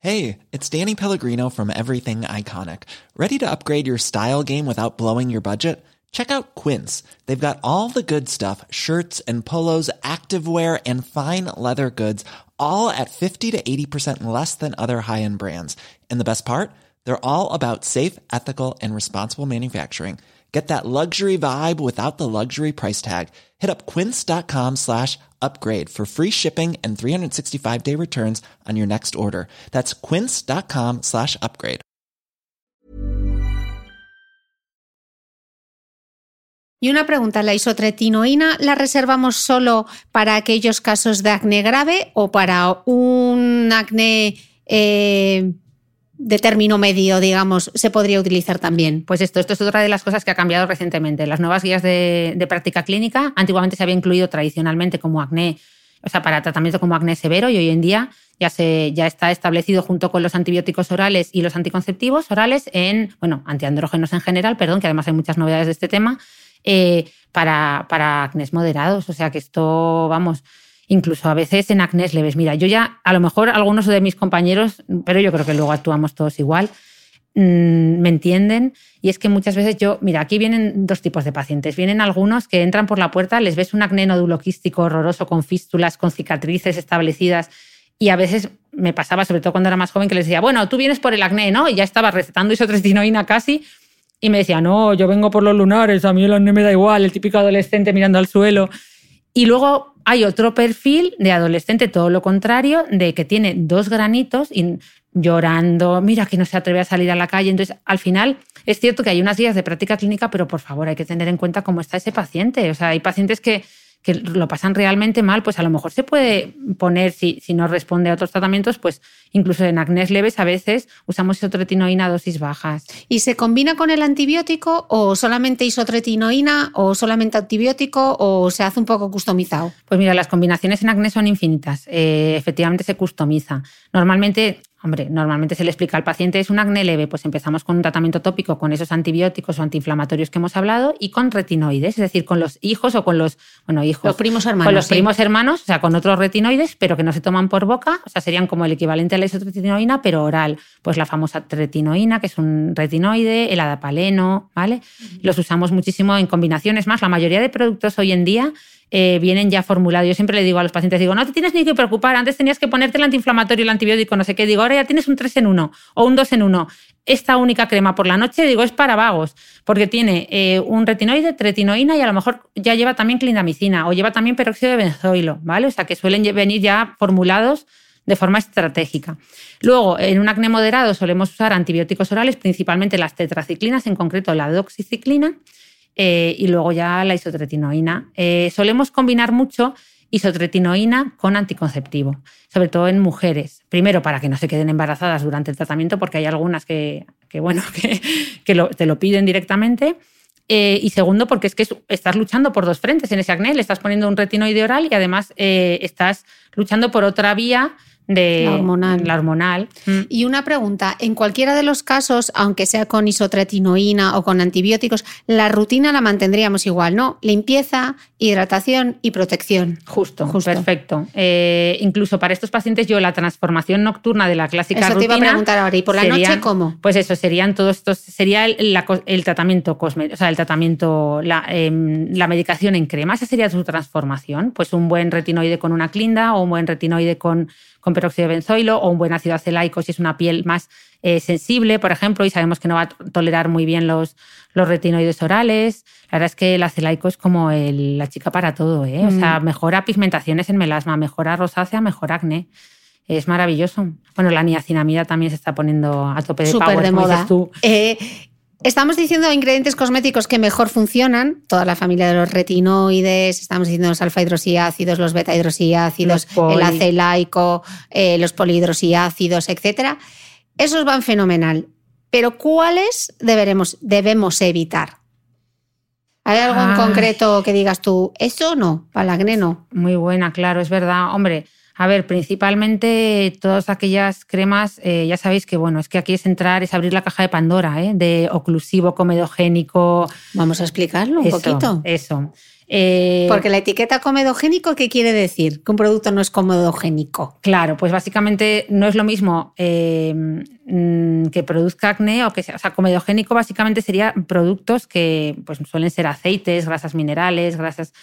Hey, it's Danny Pellegrino from Everything Iconic. Ready to upgrade your style game without blowing your budget? Check out Quince. They've got all the good stuff shirts and polos, activewear, and fine leather goods, all at 50 to 80% less than other high end brands. And the best part? They're all about safe, ethical, and responsible manufacturing. Get that luxury vibe without the luxury price tag. Hit up quince.com slash upgrade for free shipping and 365 day returns on your next order. That's quince.com slash upgrade. Y una pregunta, ¿la isotretinoína la reservamos solo para aquellos casos de acné grave o para un acné eh, de término medio, digamos, se podría utilizar también? Pues esto, esto es otra de las cosas que ha cambiado recientemente. Las nuevas guías de, práctica clínica, antiguamente se había incluido tradicionalmente como acné, o sea, para tratamiento como acné severo y hoy en día ya, se, ya está establecido junto con los antibióticos orales y los anticonceptivos orales en, bueno, antiandrógenos en general, perdón, que además hay muchas novedades de este tema, eh, para, para moderados. O sea que esto, vamos, incluso a veces en acnés leves. Mira, yo ya, a lo mejor algunos de mis compañeros, pero yo creo que luego actuamos todos igual, mmm, me entienden. Y es que muchas veces yo, mira, aquí vienen dos tipos de pacientes. Vienen algunos que entran por la puerta, les ves un acné nódulo quístico horroroso con fístulas, con cicatrices establecidas. Y a veces me pasaba, sobre todo cuando era más joven, que les decía, bueno, tú vienes por el acné, ¿no? Y ya estaba recetando isotretinoína casi. Y me decía, no, yo vengo por los lunares, a mí el acné me da igual, el típico adolescente mirando al suelo. Y luego hay otro perfil de adolescente, todo lo contrario, de que tiene dos granitos y llorando, mira que no se atreve a salir a la calle. Entonces, al final, es cierto que hay unas guías de práctica clínica, pero por favor, hay que tener en cuenta cómo está ese paciente. O sea, hay pacientes que, que lo pasan realmente mal, pues a lo mejor se puede poner, si, si no responde a otros tratamientos, pues incluso en acnés leves a veces usamos isotretinoína a dosis bajas. ¿Y se combina con el antibiótico o solamente isotretinoína o solamente antibiótico o se hace un poco customizado? Pues mira, las combinaciones en acné son infinitas. Eh, efectivamente se customiza. Normalmente Hombre, normalmente se le explica al paciente es un acné leve, pues empezamos con un tratamiento tópico con esos antibióticos o antiinflamatorios que hemos hablado y con retinoides, es decir, con los hijos o con los, bueno, hijos. Los primos hermanos. Con los sí. primos hermanos, o sea, con otros retinoides, pero que no se toman por boca, o sea, serían como el equivalente a la isotretinoína, pero oral. Pues la famosa retinoína, que es un retinoide, el adapaleno, ¿vale? Los usamos muchísimo en combinaciones más. La mayoría de productos hoy en día eh, vienen ya formulados. Yo siempre le digo a los pacientes, digo, no te tienes ni que preocupar, antes tenías que ponerte el antiinflamatorio, el antibiótico, no sé qué, digo, ahora ya tienes un 3 en 1 o un 2 en 1. Esta única crema por la noche, digo, es para vagos, porque tiene eh, un retinoide, tretinoína y a lo mejor ya lleva también clindamicina o lleva también peróxido de benzoilo, ¿vale? O sea, que suelen venir ya formulados de forma estratégica. Luego, en un acné moderado solemos usar antibióticos orales, principalmente las tetraciclinas, en concreto la doxiciclina, eh, y luego ya la isotretinoína. Eh, solemos combinar mucho isotretinoína con anticonceptivo, sobre todo en mujeres. Primero, para que no se queden embarazadas durante el tratamiento, porque hay algunas que, bueno, que, te lo piden directamente. Eh, y segundo, porque es que estás luchando por dos frentes en ese acné, le estás poniendo un retinoide oral y además estás luchando por otra vía de la hormonal. La hormonal. Mm. Y una pregunta, en cualquiera de los casos, aunque sea con isotretinoína o con antibióticos, la rutina la mantendríamos igual, ¿no? Limpieza, hidratación y protección. Justo, perfecto. Eh, incluso para estos pacientes yo la transformación nocturna de la clásica eso rutina... te iba a preguntar ahora, ¿y por la noche cómo? Pues eso, serían todos estos, sería el, tratamiento cosmético, o sea, el tratamiento, la, em, la medicación en crema, esa sería su transformación. Pues un buen retinoide con una clinda o un buen retinoide con con peróxido de benzoilo o un buen ácido acelaico si es una piel más eh, sensible, por ejemplo, y sabemos que no va a tolerar muy bien los, los retinoides orales. La verdad es que el acelaico es como la chica para todo, ¿eh? O sea, mm. mejora pigmentaciones en melasma, mejora rosácea, mejora acné. Es maravilloso. Bueno, la niacinamida también se está poniendo a tope de Súper de moda. Eh, Estamos diciendo ingredientes cosméticos que mejor funcionan, toda la familia de los retinoides, estamos diciendo los alfa hidroxiácidos, los beta hidroxiácidos, el acelaico, eh, los polihidroxiácidos, etc. Esos van fenomenal. Pero ¿cuáles deberemos, debemos evitar? ¿Hay algo en concreto que digas tú, eso no, para el acné no? Muy buena, claro, es verdad. Hombre, a ver, principalmente todas aquellas cremas, eh, ya sabéis que bueno, es que aquí es entrar, es abrir la caja de Pandora, ¿eh? de oclusivo, comedogénico. Vamos a explicarlo un poquito. Eso. Eh, Porque la etiqueta comedogénico, ¿qué quiere decir? Que un producto no es comedogénico. Claro, pues básicamente no es lo mismo eh, mm, que produzca acné o que sea, o sea, comedogénico básicamente sería productos que pues, suelen ser aceites, grasas minerales, grasas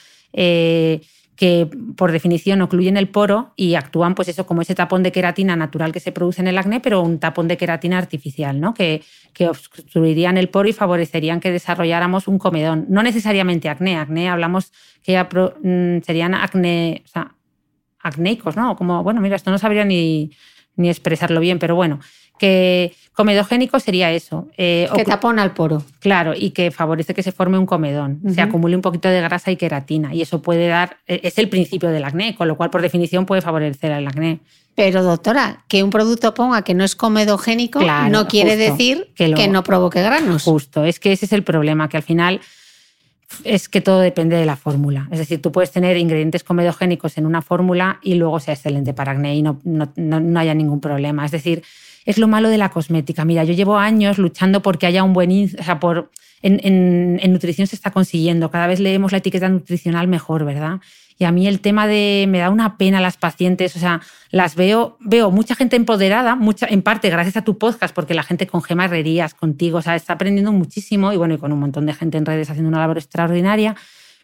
que por definición ocluyen el poro y actúan pues eso como ese tapón de queratina natural que se produce en el acné, pero un tapón de queratina artificial, ¿no? Que, que obstruirían el poro y favorecerían que desarrolláramos un comedón. No necesariamente acné, acné hablamos que mm, serían acné, acnéicos, ¿no? Como, bueno, mira, esto no sabría ni, ni expresarlo bien, pero bueno, que comedogénico sería eso. Eh, que tapona el poro. Claro, y que favorece que se forme un comedón, se acumule un poquito de grasa y queratina. Y eso puede dar, e, es el principio del acné, con lo cual por definición puede favorecer el acné. Pero doctora, que un producto ponga que no es comedogénico no quiere decir que, que no provoque granos. Justo, es que ese es el problema, que al final es que todo depende de la fórmula. Es decir, tú puedes tener ingredientes comedogénicos en una fórmula y luego sea excelente para acné y no, no, no haya ningún problema. Es decir, es lo malo de la cosmética. Mira, yo llevo años luchando porque haya un buen... O sea, por, en, nutrición se está consiguiendo. Cada vez leemos la etiqueta nutricional mejor, ¿verdad? Y a mí el tema de me da una pena las pacientes, o sea, las veo, veo mucha gente empoderada, mucha, en parte gracias a tu podcast, porque la gente con Gema Herrerías, contigo, o sea, está aprendiendo muchísimo y bueno, y con un montón de gente en redes haciendo una labor extraordinaria,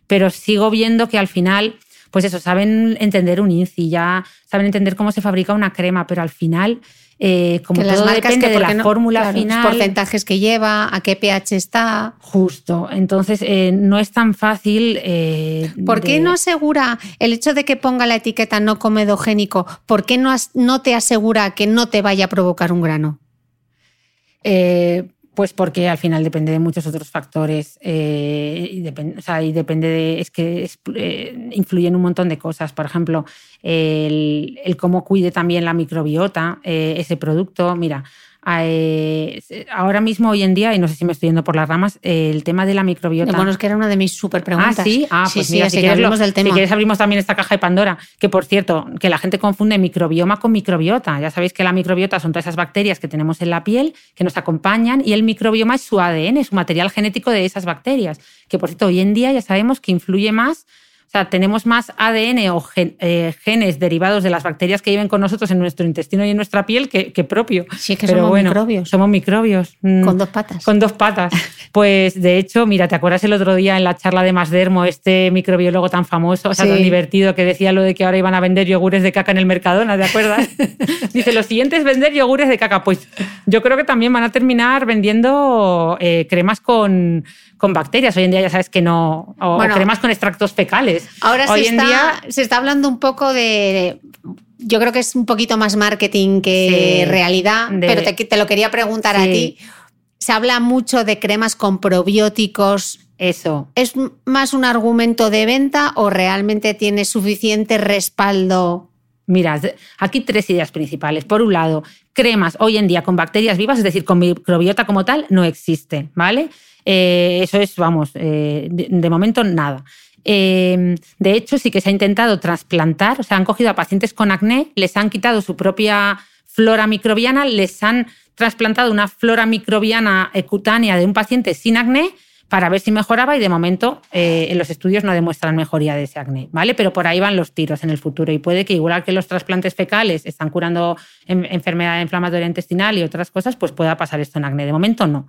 pero sigo viendo que al final, pues eso, saben entender un INCI, ya saben entender cómo se fabrica una crema, pero al final eh, como todo depende de la fórmula final. Los porcentajes que lleva, a qué pH está. Justo. Entonces, eh, no es tan fácil. Eh, ¿Por qué no asegura el hecho de que ponga la etiqueta no comedogénico? ¿Por qué no, no te asegura que no te vaya a provocar un grano? Pues porque al final depende de muchos otros factores eh, y, o sea, y depende de. Es que eh, influyen un montón de cosas. Por ejemplo, el, cómo cuide también la microbiota eh, ese producto. Mira, ahora mismo, hoy en día, y no sé si me estoy yendo por las ramas, el tema de la microbiota. Bueno, es que era una de mis súper preguntas. Ah, sí, ah, pues mira, si, quieres, abrimos el tema. si quieres abrimos también esta caja de Pandora, que por cierto, que la gente confunde microbioma con microbiota. Ya sabéis que la microbiota son todas esas bacterias que tenemos en la piel, que nos acompañan, y el microbioma es su ADN, es su material genético de esas bacterias, que por cierto, hoy en día ya sabemos que influye más sea, tenemos más ADN o gen- eh, genes derivados de las bacterias que viven con nosotros en nuestro intestino y en nuestra piel que, que propio. Sí, que Pero somos bueno, microbios. Somos microbios. Mm, Con dos patas. Con dos patas. Pues de hecho, mira, ¿te acuerdas el otro día en la charla de Masdermo, este microbiólogo tan famoso, o sea, Sí. tan divertido, que decía lo de que ahora iban a vender yogures de caca en el Mercadona, ¿te acuerdas? Dice, lo siguiente es vender yogures de caca. Pues yo creo que también van a terminar vendiendo eh, cremas con, con bacterias. Hoy en día ya sabes que no. O, o Bueno. cremas con extractos fecales. Ahora Hoy se en está, día. se está hablando un poco de. Yo creo que es un poquito más marketing que Sí, realidad, de- pero te, te lo quería preguntar a ti. Se habla mucho de cremas con probióticos. Eso. ¿Es más un argumento de venta o realmente tiene suficiente respaldo? Mira, aquí tres ideas principales. Por un lado, cremas hoy en día con bacterias vivas, es decir, con microbiota como tal, no existe, ¿vale? Eh, eso es, vamos, eh, de, de momento nada. Eh, de hecho, sí que se ha intentado trasplantar, o sea, han cogido a pacientes con acné, les han quitado su propia flora microbiana, les han trasplantado una flora microbiana cutánea de un paciente sin acné para ver si mejoraba y de momento eh, en los estudios no demuestran mejoría de ese acné, ¿vale? Pero por ahí van los tiros en el futuro y puede que igual que los trasplantes fecales están curando en- enfermedad inflamatoria intestinal y otras cosas, pues pueda pasar esto en acné. De momento no,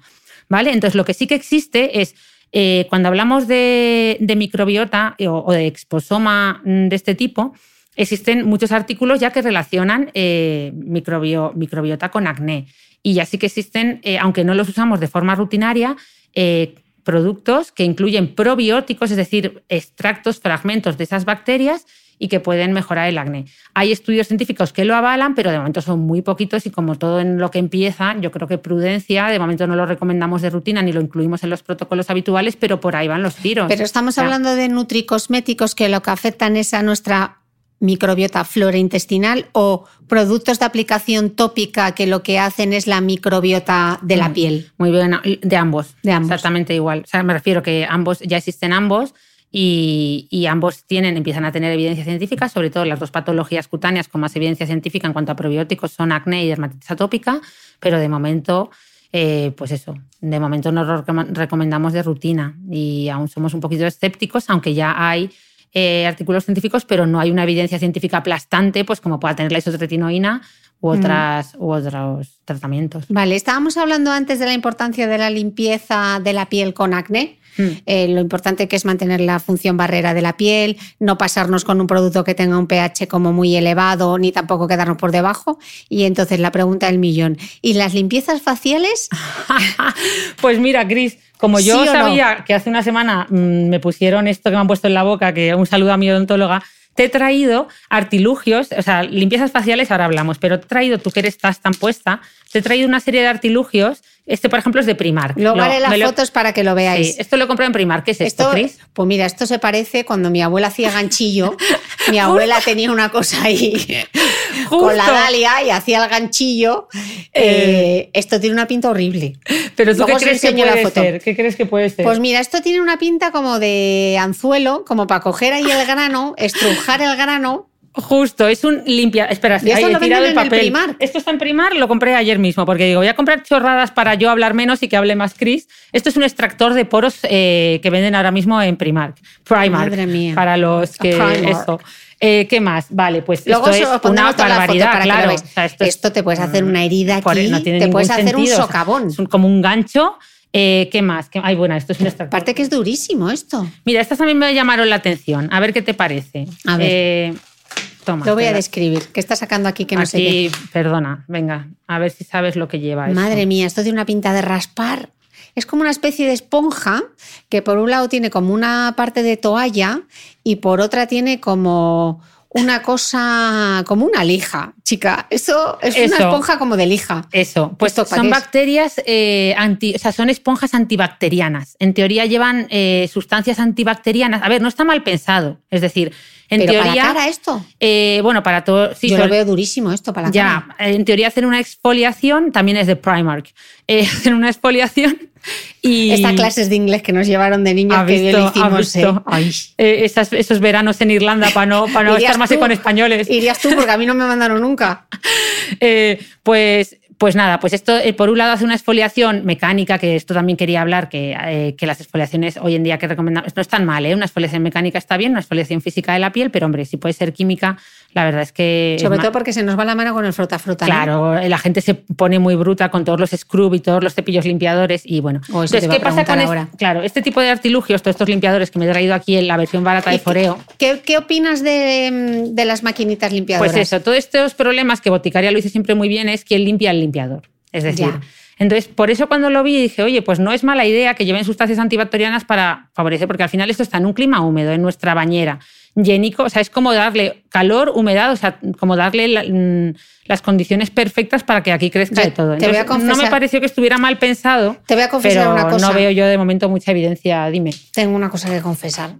¿vale? Entonces lo que sí que existe es eh, cuando hablamos de, microbiota o, o de exposoma mm, de este tipo, existen muchos artículos ya que relacionan eh, microbio- microbiota con acné. Y ya sí que existen, eh, aunque no los usamos de forma rutinaria, eh, productos que incluyen probióticos, es decir, extractos, fragmentos de esas bacterias y que pueden mejorar el acné. Hay estudios científicos que lo avalan, pero de momento son muy poquitos y como todo en lo que empieza, yo creo que prudencia, de momento no lo recomendamos de rutina ni lo incluimos en los protocolos habituales, pero por ahí van los tiros. Pero estamos O sea, hablando de nutricosméticos que lo que afectan es a nuestra microbiota flora intestinal o productos de aplicación tópica que lo que hacen es la microbiota de la piel. Muy bien, de ambos. De ambos. Exactamente igual. O sea, me refiero que ambos, ya existen ambos y, ambos tienen, empiezan a tener evidencia científica, sobre todo las dos patologías cutáneas con más evidencia científica en cuanto a probióticos son acné y dermatitis atópica, pero de momento, eh, pues eso, de momento nos recomendamos de rutina y aún somos un poquito escépticos, aunque ya hay eh, artículos científicos, pero no hay una evidencia científica aplastante, pues como pueda tener la isotretinoína u, otras, u otros tratamientos. Vale, estábamos hablando antes de la importancia de la limpieza de la piel con acné. Mm. eh, lo importante que es mantener la función barrera de la piel, no pasarnos con un producto que tenga un pH como muy elevado, ni tampoco quedarnos por debajo. Y entonces la pregunta del millón, ¿y las limpiezas faciales? Pues mira, Cris, como yo ¿Sí o no? sabía que hace una semana mm, me pusieron esto que me han puesto en la boca, que un saludo a mi odontóloga, te he traído artilugios, o sea, limpiezas faciales ahora hablamos, pero te he traído, tú que eres estás tan puesta, te he traído una serie de artilugios. Este, por ejemplo, es de Primark. Luego haré las lo- fotos para que lo veáis. Sí, esto lo compré en Primark. ¿Qué es esto, Cris? pues mira, esto se parece cuando mi abuela hacía ganchillo. mi abuela tenía una cosa ahí con la. Dalia y hacía el ganchillo. Eh, esto tiene una pinta horrible. Pero tú Luego qué crees que puede ser? ¿Qué crees que puede ser? Pues mira, esto tiene una pinta como de anzuelo, como para coger ahí el grano, estrujar el grano. Justo, es un limpia. Espera, Y ahí he lo tirado venden el en el papel. Primark. Esto está en Primar, lo compré ayer mismo, porque digo, voy a comprar chorradas para yo hablar menos y que hable más Chris. Esto es un extractor de poros eh, que venden ahora mismo en Primark. Primark. Madre mía. Para los que. Eso. Eh, ¿Qué más? Vale, pues Luego esto es una barbaridad, para claro. veáis. O sea, esto, esto, es- te puedes hacer una herida aquí, no tiene te puedes hacer un sentido, o sea, socavón. es como un gancho. Eh, ¿Qué más? ¿Qué- Ay, bueno, esto es un extractor. Aparte que es durísimo esto. Mira, estas también me llamaron la atención. A ver qué te parece. A ver. Toma. Lo voy a describir. ¿Qué está sacando aquí que no sé qué? Aquí, perdona, venga, a ver si sabes lo que lleva. esto. Madre mía, esto tiene una pinta de raspar. Es como una especie de esponja que por un lado tiene como una parte de toalla y por otra tiene como una cosa, como una lija, chica. Eso es una esponja como de lija. Eso, pues ¿Esto son bacterias eh, anti, o sea, son esponjas antibacterianas. En teoría llevan eh, sustancias antibacterianas. A ver, no está mal pensado. Es decir, en Pero teoría. para cara esto. eh, bueno, para todo. sí, Yo lo veo durísimo esto para la Ya, cara. en teoría hacen una exfoliación, también es de Primark. Eh, hacen una exfoliación y. Estas clases de inglés que nos llevaron de niños que visto, hicimos. visto. ¿eh? Ay. eh, esas- esos veranos en Irlanda para no, para no estar más tú. con españoles. Irías tú porque a mí no me mandaron nunca. Eh, pues, Pues nada, pues esto eh, por un lado hace una exfoliación mecánica, que esto también quería hablar, que, eh, que las exfoliaciones hoy en día que recomendamos, no es tan mal, ¿eh? una exfoliación mecánica está bien, una exfoliación física de la piel, pero hombre, si puede ser química, la verdad es que... Sobre es todo porque se nos va la mano con el frota-frota. ¿no? Claro, la gente se pone muy bruta con todos los scrub y todos los cepillos limpiadores y bueno. Oh, a ¿qué pasa con ahora. este, claro, este tipo de artilugios, todos estos limpiadores que me he traído aquí en la versión barata ¿Y de Foreo? ¿Qué, qué opinas de, de las maquinitas limpiadoras? Pues eso, todos estos problemas que Boticaria lo hizo siempre muy bien es quien limpia el limpiador. Es decir, Ya. entonces por eso cuando lo vi dije, oye, pues no es mala idea que lleven sustancias antibacterianas para favorecer, porque al final esto está en un clima húmedo, en nuestra bañera. Llenico, o sea, es como darle calor, humedad, o sea, como darle la- mm, las condiciones perfectas para que aquí crezca Yo de todo. te voy a Entonces, no me confesar- pareció que estuviera mal pensado. Te voy a confesar pero una cosa. no veo yo de momento mucha evidencia. Dime. Tengo una cosa que confesar.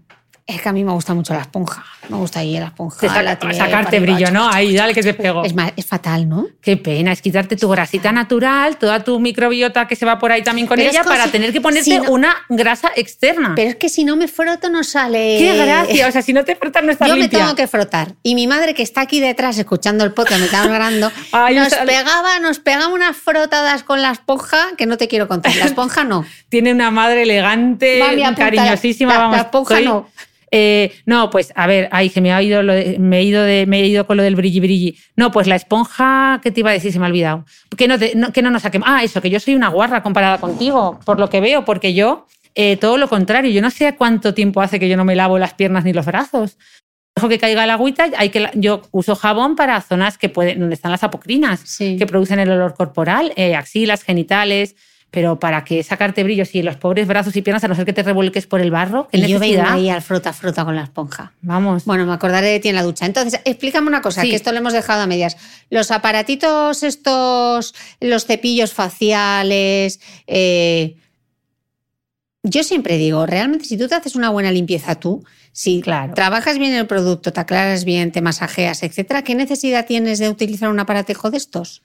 Es que a mí me gusta mucho la esponja. Me gusta ahí la esponja. Te saca- la tía, sacarte brillo, ¿no? Ahí, dale que te pego. Es, es fatal, ¿no? Qué pena, es quitarte tu grasita natural, toda tu microbiota que se va por ahí también con Pero ella para si- tener que ponerte si no- una grasa externa. Pero es que si no me froto no sale. Qué gracia, o sea, si no te frotas no estás Yo me limpia. tengo que frotar. Y mi madre, que está aquí detrás escuchando el podcast, me está grabando, Ay, nos sale- pegaba, nos pegaba unas frotadas con la esponja que no te quiero contar. La esponja no. Tiene una madre elegante, Mami, apunta, cariñosísima, la- la vamos. esponja estoy- no. Eh, no, pues a ver, ay, que me ha ido lo de- me he ido de, me he ido con lo del brilli brilli. No, pues la esponja, ¿qué te iba a decir? Se me ha olvidado. Que no, te- no- que no nos saquemos. Ah, eso, que yo soy una guarra comparada contigo, por lo que veo, porque yo, eh, todo lo contrario, yo no sé cuánto tiempo hace que yo no me lavo las piernas ni los brazos. Dejo que caiga el agüita, hay que la- yo uso jabón para zonas que pueden, donde están las apocrinas, Sí. que producen el olor corporal, eh, axilas, genitales, pero para que sacarte brillos y los pobres brazos y piernas, a no ser que te revuelques por el barro, ¿qué Y yo vengo ahí al frota-frota con la esponja. Vamos. Bueno, me acordaré de ti en la ducha. Entonces, explícame una cosa, Sí. que esto lo hemos dejado a medias. Los aparatitos estos, los cepillos faciales, eh, yo siempre digo, realmente si tú te haces una buena limpieza tú, si Claro. trabajas bien el producto, te aclaras bien, te masajeas, etcétera, ¿qué necesidad tienes de utilizar un aparatejo de estos?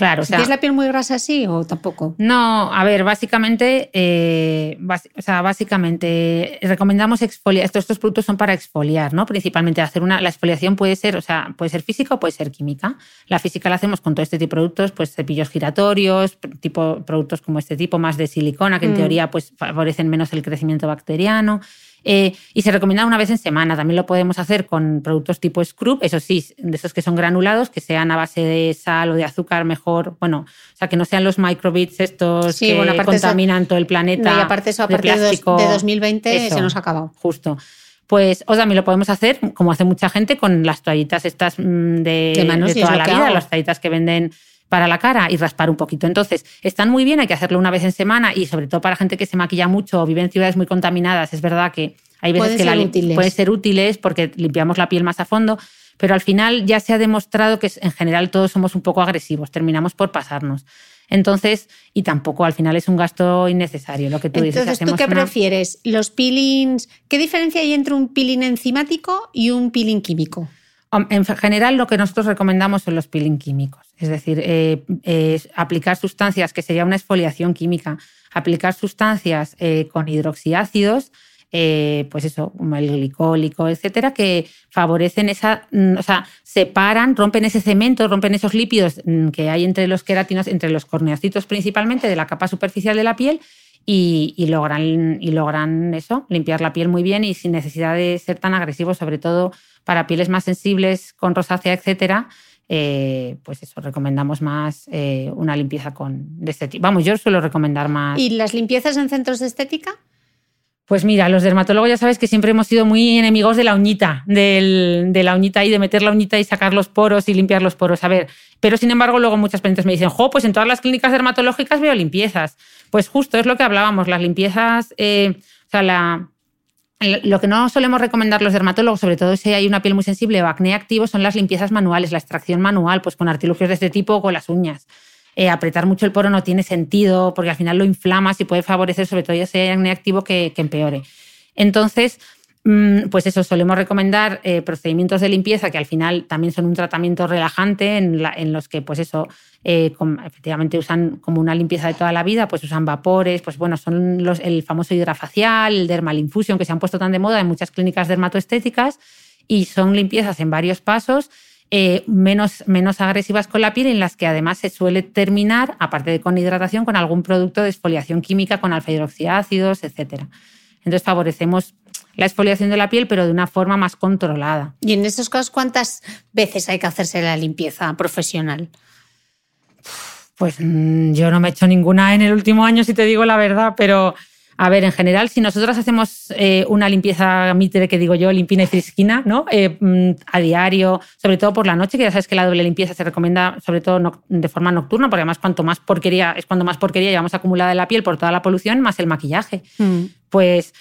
Claro, o sea, ¿Tienes la piel muy grasa así o tampoco? No, a ver, básicamente, eh, o sea, básicamente recomendamos exfoliar. Estos, estos productos son para exfoliar, ¿no? Principalmente hacer una. La exfoliación puede ser, o sea, puede ser física o puede ser química. La física la hacemos con todo este tipo de productos, pues cepillos giratorios, tipo productos como este tipo, más de silicona, que en Mm. teoría pues favorecen menos el crecimiento bacteriano. Eh, y se recomienda una vez en semana. También lo podemos hacer con productos tipo scrub, eso sí, de esos que son granulados, que sean a base de sal o de azúcar mejor. Bueno, o sea, que no sean los microbits estos Sí, que bueno, aparte eso- contaminan todo el planeta. No, y aparte eso, a de partir de, plástico. de 2020 Eso, se nos ha acabado. Justo. Pues o también lo podemos hacer, como hace mucha gente, con las toallitas estas mm, de, De manos, de y es toda la vida, las toallitas que venden para la cara y raspar un poquito. Entonces, están muy bien, hay que hacerlo una vez en semana y sobre todo para gente que se maquilla mucho o vive en ciudades muy contaminadas, es verdad que hay veces Pueden que la útiles. pueden ser útiles porque limpiamos la piel más a fondo, pero al final ya se ha demostrado que en general todos somos un poco agresivos, terminamos por pasarnos. Entonces, y tampoco al final es un gasto innecesario lo que tú dices. Entonces, ¿tú qué una- prefieres? ¿Los peelings? ¿Qué diferencia hay entre un peeling enzimático y un peeling químico? En general, lo que nosotros recomendamos son los peeling químicos, es decir, eh, aplicar sustancias que sería una exfoliación química, aplicar sustancias eh, con hidroxiácidos, eh, pues eso, como el glicólico, etcétera, que favorecen esa, mm, o sea, separan, rompen ese cemento, rompen esos lípidos mm, que hay entre los queratinos, entre los corneocitos principalmente de la capa superficial de la piel y, y logran, y logran eso, limpiar la piel muy bien y sin necesidad de ser tan agresivos, sobre todo para pieles más sensibles con rosácea, etcétera. eh, pues eso, recomendamos más eh, una limpieza con de este tipo. Vamos, yo suelo recomendar más. ¿Y las limpiezas en centros de estética? Pues mira, los dermatólogos ya sabes que siempre hemos sido muy enemigos de la uñita, del- de la uñita y de meter la uñita y sacar los poros y limpiar los poros. A ver, pero sin embargo, luego muchas pacientes me dicen, jo, pues en todas las clínicas dermatológicas veo limpiezas. Pues justo es lo que hablábamos, las limpiezas, eh, o sea, la, lo que no solemos recomendar los dermatólogos, sobre todo si hay una piel muy sensible o acné activo, son las limpiezas manuales, la extracción manual, pues con artilugios de este tipo o con las uñas. Eh, apretar mucho el poro no tiene sentido porque al final lo inflamas y puede favorecer, sobre todo ya si hay acné activo, que, empeore. Entonces, pues eso, solemos recomendar eh, procedimientos de limpieza que al final también son un tratamiento relajante en, los que, pues eso, eh, efectivamente usan como una limpieza de toda la vida, pues usan vapores, pues bueno, son los, el famoso hidrafacial, el dermal infusion, que se han puesto tan de moda en muchas clínicas dermatoestéticas y son limpiezas en varios pasos eh, menos, menos agresivas con la piel en las que además se suele terminar, aparte de con hidratación, con algún producto de exfoliación química, con alfa hidroxiácidos, etc. Entonces favorecemos la exfoliación de la piel, pero de una forma más controlada. Y en estos casos, ¿cuántas veces hay que hacerse la limpieza profesional? Pues mm, yo no me he hecho ninguna en el último año, si te digo la verdad, pero a ver, en general, si nosotros hacemos eh, una limpieza mitre, que digo yo, limpina y frisquina, ¿no? Eh, mm, a diario, sobre todo por la noche, que ya sabes que la doble limpieza se recomienda sobre todo de forma nocturna, porque además cuanto más porquería, es cuando más porquería llevamos acumulada en la piel por toda la polución, más el maquillaje. Mm. Pues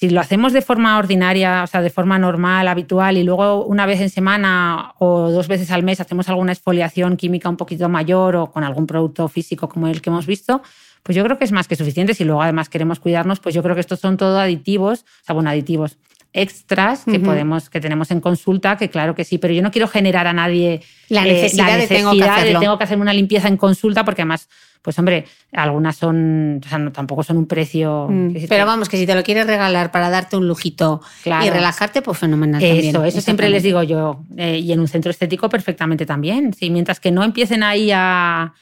si lo hacemos de forma ordinaria, o sea, de forma normal, habitual, y luego una vez en semana o dos veces al mes hacemos alguna exfoliación química un poquito mayor o con algún producto físico como el que hemos visto, pues yo creo que es más que suficiente. Si luego además queremos cuidarnos, pues yo creo que estos son todo aditivos, o sea, bueno, aditivos extras que podemos que tenemos en consulta que claro que sí pero yo no quiero generar a nadie la eh, necesidad, de, tengo que hacerlo. tengo que hacerme una limpieza en consulta porque además pues hombre, algunas son, o sea, no, tampoco son un precio. Mm, pero vamos, que si te lo quieres regalar para darte un lujito y relajarte, pues fenomenal. Eso, también, eso siempre les digo yo. Eh, y en un centro estético perfectamente también. Sí, mientras que no empiecen ahí a,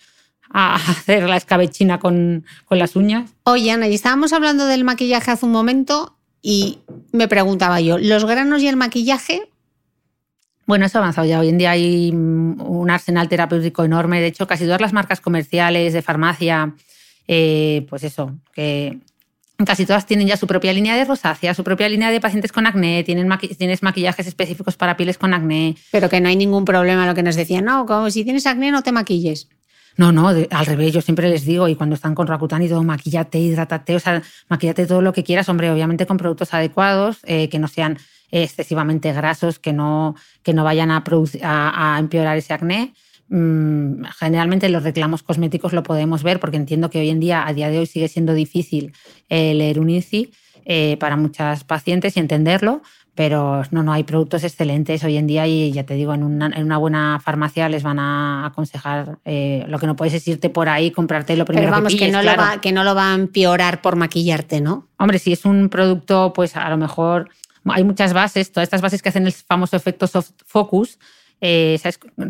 a hacer la escabechina con, con las uñas. Oye, Ana, y estábamos hablando del maquillaje hace un momento y me preguntaba yo, ¿los granos y el maquillaje bueno, eso ha avanzado ya. Hoy en día hay un arsenal terapéutico enorme. De hecho, casi todas las marcas comerciales de farmacia, eh, pues eso, que casi todas tienen ya su propia línea de rosácea, su propia línea de pacientes con acné, tienen tienes maquillajes específicos para pieles con acné. Pero que no hay ningún problema, lo que nos decían, no, como si tienes acné no te maquilles. No, no, al revés, yo siempre les digo, y cuando están con Rakuten y todo, maquillate, hidrátate, o sea, maquillate todo lo que quieras, hombre, obviamente con productos adecuados, eh, que no sean excesivamente grasos que no, que no vayan a, a, empeorar ese acné. Mm, generalmente los reclamos cosméticos lo podemos ver porque entiendo que hoy en día, a día de hoy, sigue siendo difícil eh, leer un INCI eh, para muchas pacientes y entenderlo, pero no, no hay productos excelentes hoy en día y ya te digo, en una, en una buena farmacia les van a aconsejar, eh, lo que no puedes es irte por ahí comprarte lo primero pero vamos, que, que no, lo va, que no lo va a empeorar por maquillarte, ¿no? Hombre, si es un producto, pues a lo mejor hay muchas bases, todas estas bases que hacen el famoso efecto soft focus, eh,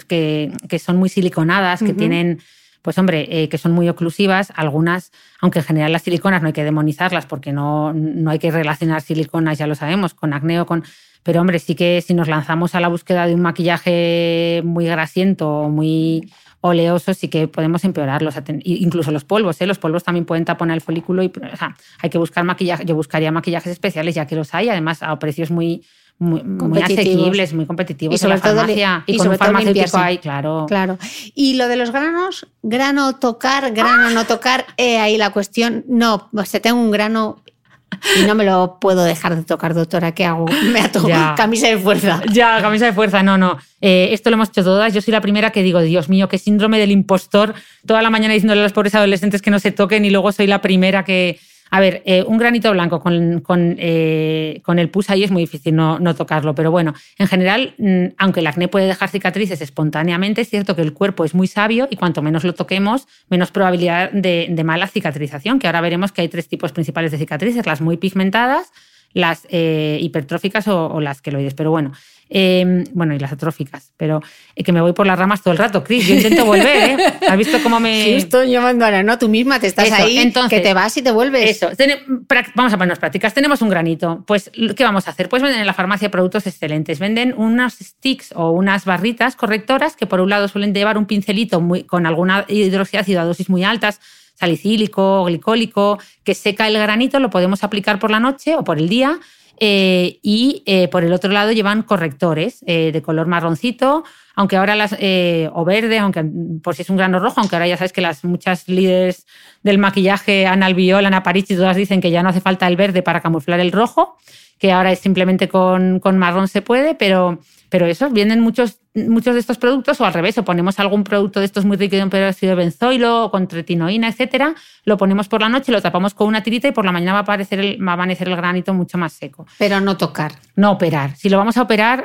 Que, que, son muy siliconadas, que tienen, pues hombre, eh, que son muy oclusivas. Algunas, aunque en general las siliconas no hay que demonizarlas porque no, no hay que relacionar siliconas, ya lo sabemos, con acné o con... Pero hombre, sí que si nos lanzamos a la búsqueda de un maquillaje muy grasiento o muy oleosos y que podemos empeorarlos. Incluso los polvos, ¿eh? los polvos también pueden taponar el folículo y hay que buscar maquillaje. Yo buscaría maquillajes especiales ya que los hay, además a precios muy, muy, asequibles, muy competitivos. Y sobre en la farmacia, y, con farmacéutico hay, claro. Claro. Y lo de los granos, grano tocar, grano no tocar, ahí la cuestión. No, o sea, tengo un grano y no me lo puedo dejar de tocar, doctora. ¿Qué hago? Me ato camisa de fuerza. Ya, camisa de fuerza. No, no. Eh, esto lo hemos hecho todas. Yo soy la primera que digo, Dios mío, qué síndrome del impostor. Toda la mañana diciéndole a los pobres adolescentes que no se toquen y luego soy la primera que, a ver, eh, un granito blanco con, con, eh, con, el pus ahí es muy difícil no, no, tocarlo, pero bueno, en general, mm, aunque el acné puede dejar cicatrices espontáneamente, es cierto que el cuerpo es muy sabio y cuanto menos lo toquemos, menos probabilidad de, de mala cicatrización, que ahora veremos que hay tres tipos principales de cicatrices, las muy pigmentadas, las eh, hipertróficas o, o, las queloides. Pero bueno, eh, bueno, y las atróficas, pero eh, que me voy por las ramas todo el rato, Cris. Yo intento volver, ¿eh? ¿Has visto cómo me. Sí, estoy llamando ahora, ¿no? Tú misma te estás ahí, entonces, que te vas y te vuelves. Eso, vamos a ponernos prácticas. Tenemos un granito. Pues, ¿qué vamos a hacer? Pues venden en la farmacia productos excelentes. Venden unos sticks o unas barritas correctoras que, por un lado, suelen llevar un pincelito muy, con alguna hidroxiácido a dosis muy altas salicílico, glicólico, que seca el granito, lo podemos aplicar por la noche o por el día. Eh, y eh, por el otro lado llevan correctores eh, de color marroncito, aunque ahora las, o verde, aunque por si es un grano rojo, aunque ahora ya sabes que las muchas líderes del maquillaje, Ana Albiol, Ana París, todas dicen que ya no hace falta el verde para camuflar el rojo, que ahora es simplemente con, con marrón se puede, pero pero eso, vienen muchos, muchos de estos productos o al revés, o ponemos algún producto de estos muy rico en peróxido de benzoilo o con tretinoína, etcétera, lo ponemos por la noche, lo tapamos con una tirita y por la mañana va a, aparecer el, va a amanecer el granito mucho más seco. Pero no tocar. No operar. Si lo vamos a operar,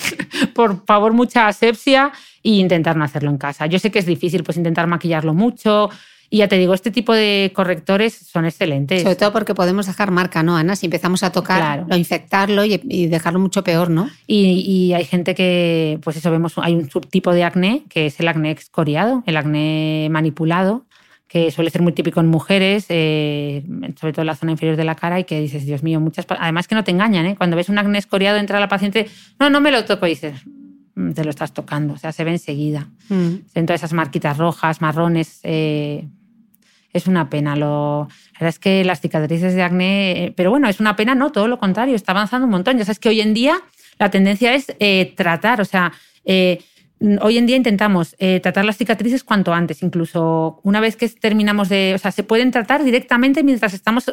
por favor, mucha asepsia e intentar no hacerlo en casa. Yo sé que es difícil pues intentar maquillarlo mucho, Y ya te digo, este tipo de correctores son excelentes. Sobre todo porque podemos dejar marca, ¿no, Ana? Si empezamos a tocar, Claro. infectarlo y, y dejarlo mucho peor, ¿no? Y, y hay gente que, pues eso, vemos, hay un subtipo de acné que es el acné excoriado, el acné manipulado, que suele ser muy típico en mujeres, eh, sobre todo en la zona inferior de la cara, y que dices, Dios mío, muchas. Además que no te engañan, ¿eh? Cuando ves un acné escoriado, entra la paciente, no, no me lo toco, y dices, "Mm, te lo estás tocando, o sea, se ve enseguida. Mm. Ven todas esas marquitas rojas, marrones. eh, es una pena. Lo, la verdad es que las cicatrices de acné, eh, pero bueno, es una pena, no, todo lo contrario, está avanzando un montón. Ya sabes que hoy en día la tendencia es eh, tratar, o sea, hoy en día intentamos tratar las cicatrices cuanto antes, incluso una vez que terminamos de, o sea, se pueden tratar directamente mientras estamos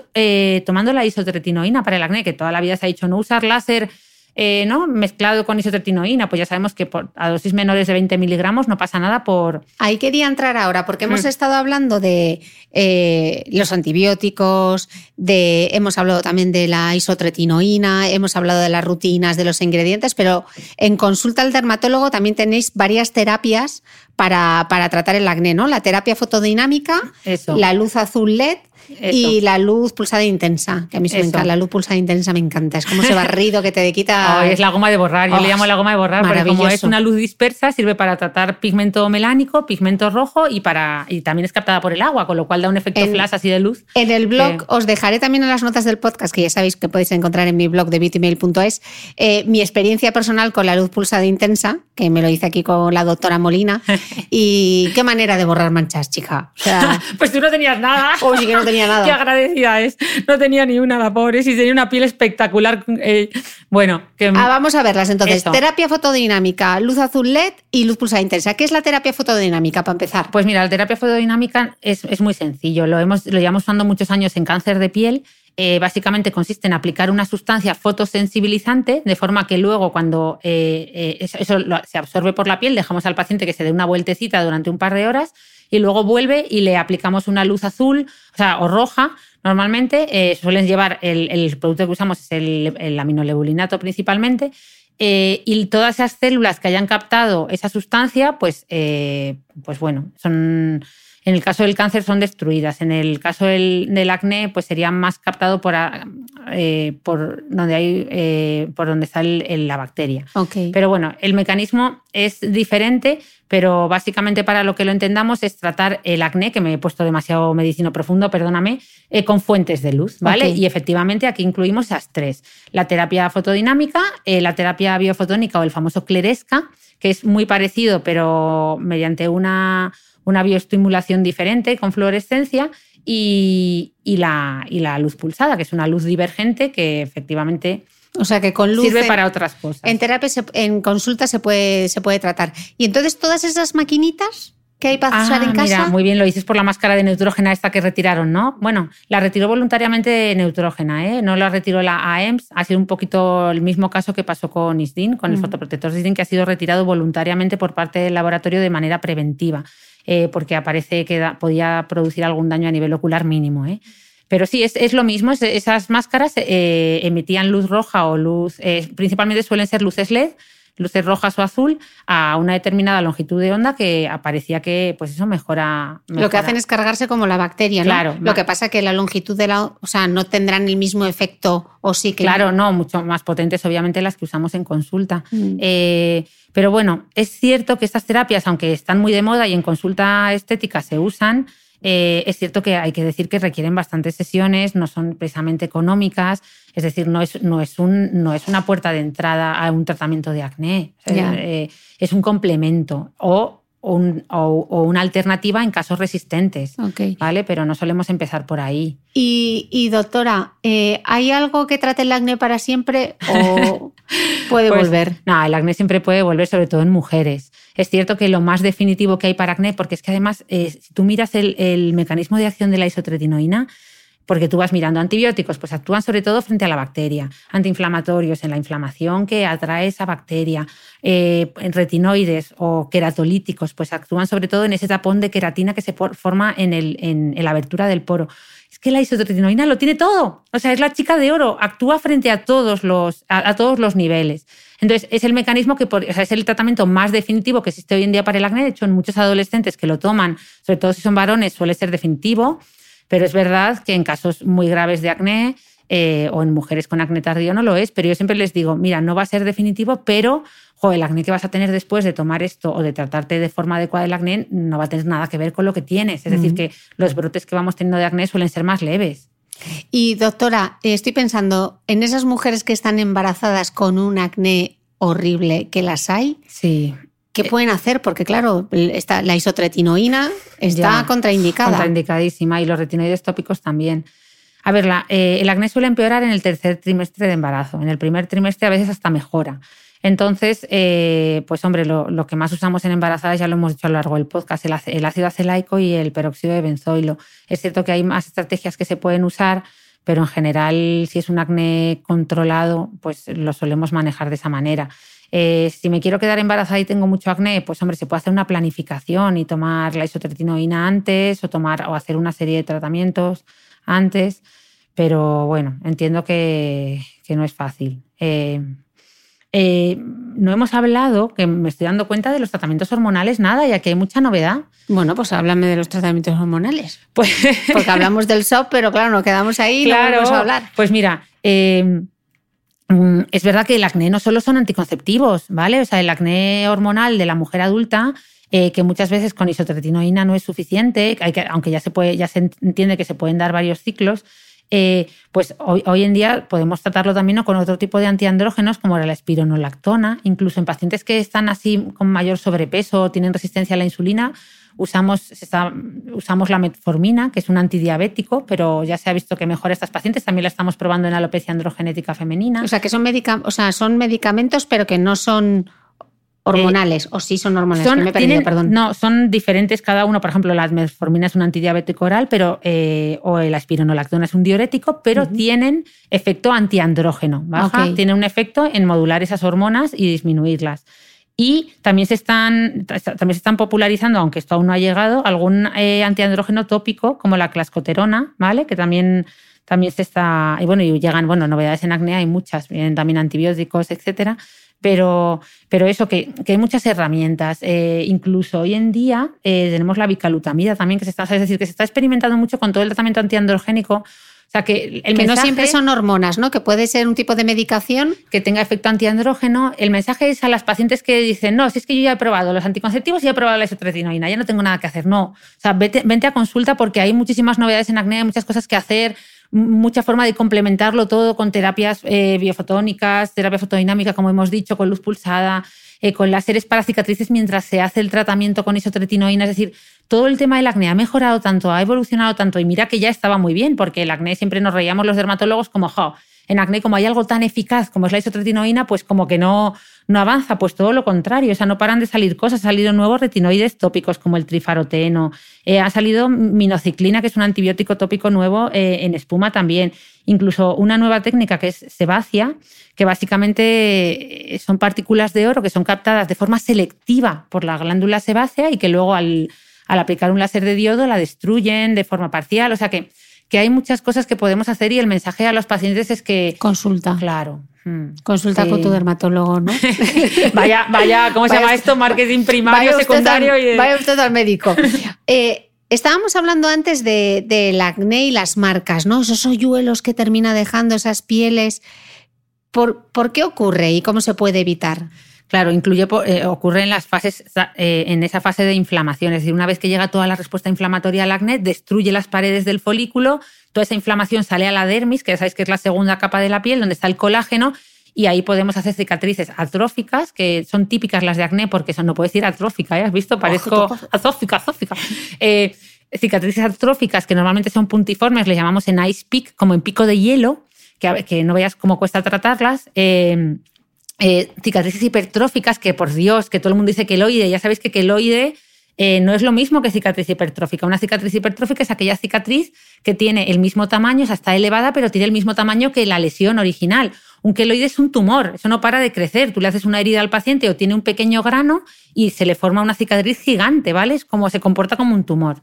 tomando la isotretinoína para el acné, que toda la vida se ha dicho no usar láser. Eh, ¿no? mezclado con isotretinoína, pues ya sabemos que por, a dosis menores de 20 miligramos no pasa nada por, Ahí quería entrar ahora, porque hemos Mm. estado hablando de eh, los antibióticos, de, hemos hablado también de la isotretinoína, hemos hablado de las rutinas, de los ingredientes, pero en consulta al dermatólogo también tenéis varias terapias para, para tratar el acné, ¿no? La terapia fotodinámica, Eso. la luz azul LED y la luz pulsada intensa, que a mí se me encanta, la luz pulsada intensa me encanta, es como ese barrido que te quita... Es la goma de borrar, yo Oh, le llamo la goma de borrar porque como es una luz dispersa sirve para tratar pigmento melánico, pigmento rojo y para y también es captada por el agua, con lo cual da un efecto En- flash así de luz. En el blog os dejaré también en las notas del podcast, que ya sabéis que podéis encontrar en mi blog de beautymail.es, eh, mi experiencia personal con la luz pulsada intensa, que me lo hice aquí con la doctora Molina, y qué manera de borrar manchas, chica. O sea, Pues tú no tenías nada. Oh, sí que no tenía nada. Qué agradecida es. No tenía ni una, la pobre. Sí, tenía una piel espectacular. Eh, bueno, que ah, vamos a verlas entonces. Terapia fotodinámica, luz azul LED y luz pulsada intensa. ¿Qué es la terapia fotodinámica para empezar? Pues mira, la terapia fotodinámica es, es muy sencillo. Lo, hemos, lo llevamos usando muchos años en cáncer de piel. Eh, básicamente consiste en aplicar una sustancia fotosensibilizante de forma que luego cuando eh, eh, eso, eso lo- se absorbe por la piel, dejamos al paciente que se dé una vueltecita durante un par de horas y luego vuelve y le aplicamos una luz azul o, roja. Normalmente eh, suelen llevar el, el producto que usamos es el, el aminolebulinato principalmente. eh, y todas esas células que hayan captado esa sustancia, pues, eh, pues bueno, son en el caso del cáncer son destruidas. En el caso del, del acné, pues sería más captado por, a- eh, por donde hay eh, por donde está el- el- la bacteria. Ok. Pero bueno, el mecanismo es diferente, pero básicamente para lo que lo entendamos es tratar el acné, que me he puesto demasiado medicino profundo, perdóname, eh, con fuentes de luz, ¿vale? Y efectivamente aquí incluimos esas tres. La terapia fotodinámica, la terapia biofotónica o el famoso cleresca, que es muy parecido, pero mediante una, una bioestimulación diferente con fluorescencia. Y, y la, y la luz pulsada, que es una luz divergente que efectivamente o sea que con luz sirve en- para otras cosas. En terapia, se- en consulta se puede, se puede tratar. Y entonces todas esas maquinitas que hay para usar Ah, en casa. Mira, muy bien, lo dices por la máscara de neutrógena esta que retiraron, ¿no? Bueno, la retiró voluntariamente neutrógena, ¿eh? No la retiró la AEMS. Ha sido un poquito el mismo caso que pasó con ISDIN, con el fotoprotector ISDIN, que ha sido retirado voluntariamente por parte del laboratorio de manera preventiva, eh, porque aparece que podía producir algún daño a nivel ocular mínimo, ¿eh? Pero sí, es, lo mismo. es- esas máscaras eh, emitían luz roja o luz, eh, principalmente suelen ser luces LED, luces rojas o azul, a una determinada longitud de onda que aparecía que, pues eso, mejora. Lo que hacen es cargarse como la bacteria, ¿no? Claro, Lo que pasa que la longitud de la, o sea, no tendrán el mismo efecto o sí que Claro, no, mucho más potentes, obviamente, las que usamos en consulta. Mm. Eh, pero bueno, es cierto que estas terapias, aunque están muy de moda y en consulta estética se usan, eh, es cierto que hay que decir que requieren bastantes sesiones, no son precisamente económicas, es decir, no es, no es, un, no es una puerta de entrada a un tratamiento de acné, eh, es un complemento. O, un- o- o una alternativa en casos resistentes. Ok. ¿Vale? Pero no solemos empezar por ahí. Y, y, doctora, eh, ¿hay algo que trate el acné para siempre o puede Pues, volver? No, el acné siempre puede volver, sobre todo en mujeres. Es cierto que lo más definitivo que hay para acné, porque es que además, eh, si tú miras el, el mecanismo de acción de la isotretinoína, porque tú vas mirando antibióticos, pues actúan sobre todo frente a la bacteria, antiinflamatorios en la inflamación que atrae esa bacteria, eh, retinoides o queratolíticos, pues actúan sobre todo en ese tapón de queratina que se forma en, la abertura del poro. Es que la isotretinoína lo tiene todo, o sea, es la chica de oro, actúa frente a todos los, a, todos los niveles. Entonces, es el mecanismo que es el tratamiento más definitivo que existe hoy en día para el acné. De hecho, en muchos adolescentes que lo toman, sobre todo si son varones, suele ser definitivo. Pero es verdad que en casos muy graves de acné eh, o en mujeres con acné tardío no lo es, pero yo siempre les digo, mira, no va a ser definitivo, pero el acné que vas a tener después de tomar esto o de tratarte de forma adecuada el acné no va a tener nada que ver con lo que tienes. Es decir, que los brotes que vamos teniendo de acné suelen ser más leves. Y doctora, estoy pensando en esas mujeres que están embarazadas con un acné horrible, que las hay. Sí. ¿Qué eh, pueden hacer? Porque claro, está, la isotretinoína está contraindicada. Contraindicadísima y los retinoides tópicos también. A ver, eh, el acné suele empeorar en el tercer trimestre de embarazo. En el primer trimestre a veces hasta mejora. Entonces, eh, pues hombre, lo, que más usamos en embarazadas ya lo hemos dicho a lo largo del podcast, el, ácido acelaico y el peróxido de benzoilo. Es cierto que hay más estrategias que se pueden usar, pero en general, si es un acné controlado, pues lo solemos manejar de esa manera. Eh, si me quiero quedar embarazada y tengo mucho acné, pues hombre, se puede hacer una planificación y tomar la isotretinoína antes o tomar o hacer una serie de tratamientos antes. Pero bueno, entiendo que, no es fácil. Eh, eh, no hemos hablado, que me estoy dando cuenta de los tratamientos hormonales, nada, ya que hay mucha novedad. Bueno, pues háblame de los tratamientos hormonales. Pues, Porque hablamos del SOP, pero claro, nos quedamos ahí y no vamos a hablar. Pues mira, es verdad que el acné no solo son anticonceptivos, ¿vale? O sea, el acné hormonal de la mujer adulta, eh, que muchas veces con isotretinoína no es suficiente, hay que, aunque ya se, puede, ya se entiende que se pueden dar varios ciclos, eh, pues hoy, en día podemos tratarlo también con otro tipo de antiandrógenos como la espironolactona, incluso en pacientes que están así con mayor sobrepeso o tienen resistencia a la insulina, usamos, usamos la metformina, que es un antidiabético, pero ya se ha visto que mejora a estas pacientes. También la estamos probando en alopecia androgenética femenina. O sea, que son, o sea, son medicamentos, pero que no son hormonales, o sí son hormonales. Son, perdón. No, son diferentes cada uno. Por ejemplo, la metformina es un antidiabético oral, pero eh, o el aspironolactona es un diurético, pero tienen efecto antiandrógeno. ¿baja? Tienen un efecto en modular esas hormonas y disminuirlas. Y también se están, también se están popularizando, aunque esto aún no ha llegado, algún eh, antiandrógeno tópico como la clascoterona, ¿vale? Que también, también se está. Y bueno, y llegan, bueno, novedades en acné, hay muchas, vienen también antibióticos, etcétera. Pero, pero eso, que, hay muchas herramientas. Eh, incluso hoy en día eh, tenemos la bicalutamida también, que se está, es decir, que se está experimentando mucho con todo el tratamiento antiandrogénico sea, que, el no siempre son hormonas, ¿no? Que puede ser un tipo de medicación. Que tenga efecto antiandrógeno. El mensaje es a las pacientes que dicen, no, si es que yo ya he probado los anticonceptivos y he probado la isotretinoína, ya no tengo nada que hacer. No. O sea, vete, vente a consulta porque hay muchísimas novedades en acné, hay muchas cosas que hacer, mucha forma de complementarlo todo con terapias eh, biofotónicas, terapia fotodinámica, como hemos dicho, con luz pulsada, eh, con láseres para cicatrices mientras se hace el tratamiento con isotretinoína. Es decir, todo el tema del acné ha mejorado tanto, ha evolucionado tanto y mira que ya estaba muy bien, porque el acné siempre nos reíamos los dermatólogos como, jo, en acné como hay algo tan eficaz como es la isotretinoína, pues como que no, no avanza, pues todo lo contrario, o sea, no paran de salir cosas, han salido nuevos retinoides tópicos como el trifaroteno, eh, ha salido minociclina, que es un antibiótico tópico nuevo eh, en espuma también, incluso una nueva técnica que es sebacia, que básicamente eh, son partículas de oro que son captadas de forma selectiva por la glándula sebácea y que luego al, aplicar un láser de diodo la destruyen de forma parcial. O sea que, que hay muchas cosas que podemos hacer y el mensaje a los pacientes es que... Consulta. Claro. Hmm. Consulta con tu dermatólogo, ¿no? vaya, vaya, ¿cómo se llama esto? Marketing primario, secundario. y Vaya usted al médico. Eh, estábamos hablando antes del de, acné y las marcas, ¿no? Esos hoyuelos que termina dejando esas pieles. ¿Por, qué ocurre y cómo se puede evitar? Claro, incluye, eh, ocurre en las fases, eh, en esa fase de inflamación. Es decir, una vez que llega toda la respuesta inflamatoria al acné, destruye las paredes del folículo, toda esa inflamación sale a la dermis, que ya sabéis que es la segunda capa de la piel, donde está el colágeno, y ahí podemos hacer cicatrices atróficas, que son típicas las de acné, porque eso no puedo decir atrófica, ¿eh? ¿has visto? Parezco atrófica, atrófica. cicatrices atróficas que normalmente son puntiformes, le llamamos en ice peak, como en pico de hielo, que, no veas cómo cuesta tratarlas. Eh, eh, cicatrices hipertróficas, que por Dios, que todo el mundo dice queloide, ya sabéis que queloide eh, no es lo mismo que cicatriz hipertrófica. Una cicatriz hipertrófica es aquella cicatriz que tiene el mismo tamaño, o sea, está elevada, pero tiene el mismo tamaño que la lesión original. Un queloide es un tumor, eso no para de crecer. Tú le haces una herida al paciente o tiene un pequeño grano y se le forma una cicatriz gigante, ¿vale? Es como se comporta como un tumor.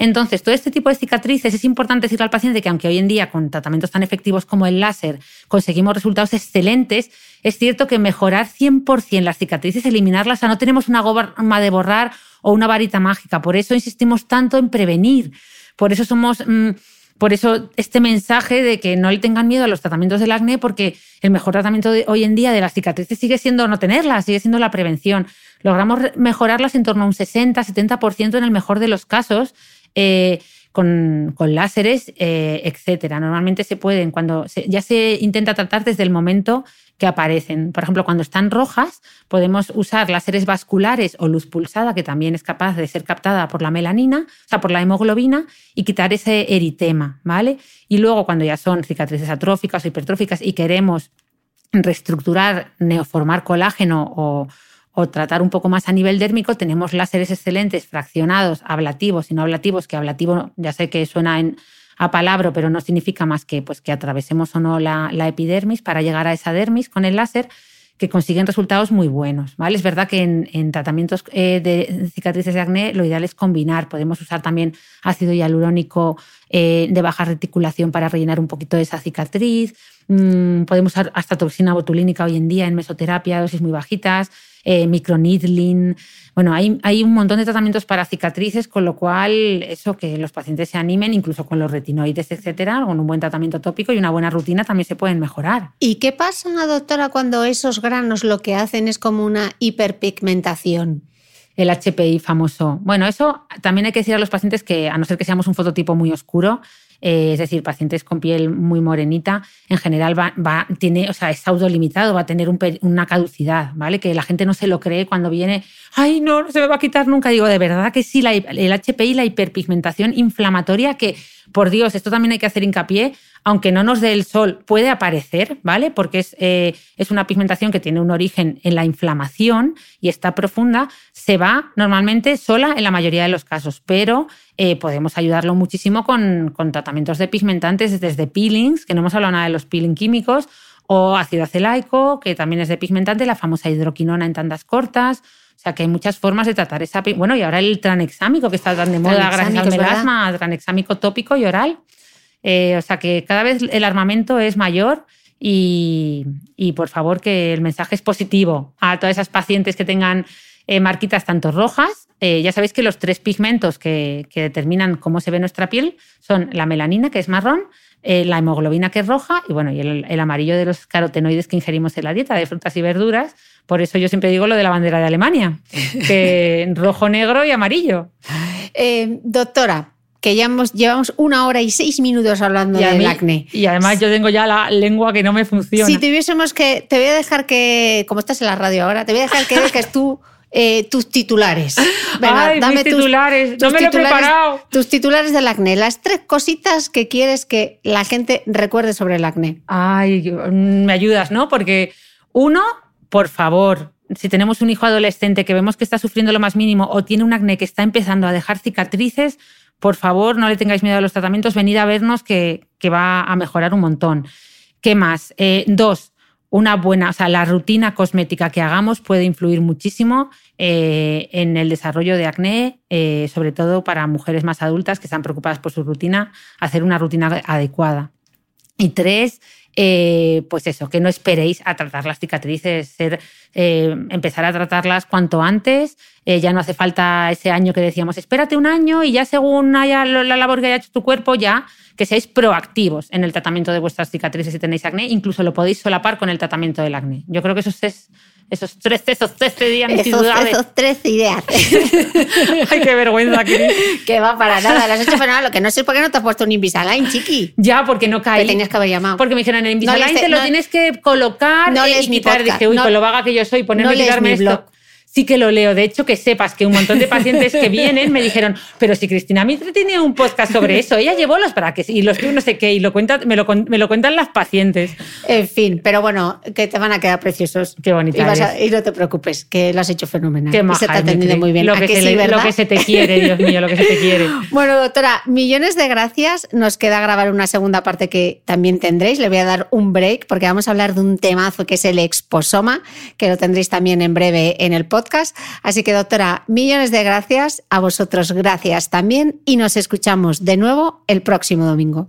Entonces, todo este tipo de cicatrices es importante decirle al paciente que aunque hoy en día con tratamientos tan efectivos como el láser conseguimos resultados excelentes, es cierto que mejorar 100% las cicatrices, eliminarlas, o sea, no tenemos una goma de borrar o una varita mágica. Por eso insistimos tanto en prevenir. Por eso somos... Mm, por eso este mensaje de que no le tengan miedo a los tratamientos del acné, porque el mejor tratamiento de hoy en día de las cicatrices sigue siendo no tenerlas, sigue siendo la prevención. Logramos mejorarlas en torno a un 60-70% en el mejor de los casos eh, con, láseres, eh, etcétera. Normalmente se pueden, cuando ya se intenta tratar desde el momento que aparecen. Por ejemplo, cuando están rojas, podemos usar láseres vasculares o luz pulsada, que también es capaz de ser captada por la melanina, o sea, por la hemoglobina, y quitar ese eritema, ¿vale? Y luego, cuando ya son cicatrices atróficas o hipertróficas y queremos reestructurar, neoformar colágeno o o tratar un poco más a nivel dérmico, tenemos láseres excelentes fraccionados, ablativos y no ablativos, que ablativo ya sé que suena en, a palabra, pero no significa más que, pues, que atravesemos o no la, epidermis para llegar a esa dermis con el láser, que consiguen resultados muy buenos. ¿vale? Es verdad que en, tratamientos eh, de cicatrices de acné lo ideal es combinar. Podemos usar también ácido hialurónico eh, de baja reticulación para rellenar un poquito esa cicatriz. Mm, podemos usar hasta toxina botulínica hoy en día en mesoterapia, dosis muy bajitas eh, microneedling. Bueno, hay, hay, un montón de tratamientos para cicatrices, con lo cual eso que los pacientes se animen, incluso con los retinoides, etcétera, con un buen tratamiento tópico y una buena rutina también se pueden mejorar. ¿Y qué pasa, doctora, cuando esos granos lo que hacen es como una hiperpigmentación? el HPI famoso. Bueno, eso también hay que decir a los pacientes que, a no ser que seamos un fototipo muy oscuro, eh, es decir, pacientes con piel muy morenita, en general va, tiene, o sea, es limitado, va a tener una caducidad, ¿vale? Que la gente no se lo cree cuando viene, ay, no, no se me va a quitar nunca. Digo, de verdad que sí, el HPI, la hiperpigmentación inflamatoria, que, por Dios, esto también hay que hacer hincapié, aunque no nos dé el sol, puede aparecer, ¿vale? Porque es, eh, es, una pigmentación que tiene un origen en la inflamación y está profunda, se va normalmente sola en la mayoría de los casos, pero eh, podemos ayudarlo muchísimo con, con, tratamientos de pigmentantes desde peelings, que no hemos hablado nada de los peeling químicos, o ácido acelaico, que también es de pigmentante, la famosa hidroquinona en tandas cortas. O sea que hay muchas formas de tratar esa. Bueno, y ahora el tranexámico, que está tan de moda gracias al melasma, tranexámico tópico y oral. Eh, o sea que cada vez el armamento es mayor y, por favor que el mensaje es positivo a todas esas pacientes que tengan eh, marquitas tanto rojas. Eh, ya sabéis que los tres pigmentos que, determinan cómo se ve nuestra piel son la melanina, que es marrón, la hemoglobina, que es roja, y bueno, y el, amarillo de los carotenoides que ingerimos en la dieta de frutas y verduras. Por eso yo siempre digo lo de la bandera de Alemania, que rojo, negro y amarillo. doctora, que ya llevamos una hora y seis minutos hablando del acné. Y además yo tengo ya la lengua que no me funciona. Si tuviésemos que, te voy a dejar que, como estás en la radio ahora, te voy a dejar que dejes tú eh, tus titulares. Venga, dame tus titulares. no me lo he preparado. Tus titulares del acné. Las tres cositas que quieres que la gente recuerde sobre el acné. Ay, me ayudas, ¿no? Porque uno, por favor, si tenemos un hijo adolescente que vemos que está sufriendo lo más mínimo o tiene un acné que está empezando a dejar cicatrices, por favor, no le tengáis miedo a los tratamientos, venid a vernos que, va a mejorar un montón. ¿Qué más? Eh, dos, una buena, o sea, la rutina cosmética que hagamos puede influir muchísimo eh, en el desarrollo de acné, eh, sobre todo para mujeres más adultas que están preocupadas por su rutina, hacer una rutina adecuada. Y tres, pues eso, que no esperéis a tratar las cicatrices, ser, empezar a tratarlas cuanto antes eh, ya no hace falta ese año que decíamos, espérate un año y ya según haya la labor que haya hecho tu cuerpo, ya que seáis proactivos en el tratamiento de vuestras cicatrices si tenéis acné, incluso lo podéis solapar con el tratamiento del acné. Yo creo que eso es esos 13, esos 13 días esos, esos 13 ideas. Ay, qué vergüenza, Cris. que va para nada. Las hecho para nada. Lo que no sé por qué no te has puesto un Invisalign, chiqui. Ya, porque no cae. Te tenías que haber llamado. Porque me dijeron, en el Invisalign te lo tienes que colocar no y quitar. Dije, uy, no, con lo vaga que yo soy, ponerme no quitarme esto. Blog. Sí que lo leo. De hecho, que sepas que un montón de pacientes que vienen me dijeron, pero si Cristina Mitre tiene un podcast sobre eso, ella llevó los para que y los que no sé qué, y lo cuenta, me, lo, me lo cuentan las pacientes. En fin, pero bueno, que te van a quedar preciosos. Qué bonita y, vas a- eres. y no te preocupes, que lo has hecho fenomenal. Qué y maja, se te ha atendido muy bien. Lo ¿A que, que se sí, le- lo que se te quiere, Dios mío, lo que se te quiere. Bueno, doctora, millones de gracias. Nos queda grabar una segunda parte que también tendréis. Le voy a dar un break porque vamos a hablar de un temazo que es el exposoma, que lo tendréis también en breve en el podcast. Así que, doctora, millones de gracias. A vosotros, gracias también. Y nos escuchamos de nuevo el próximo domingo.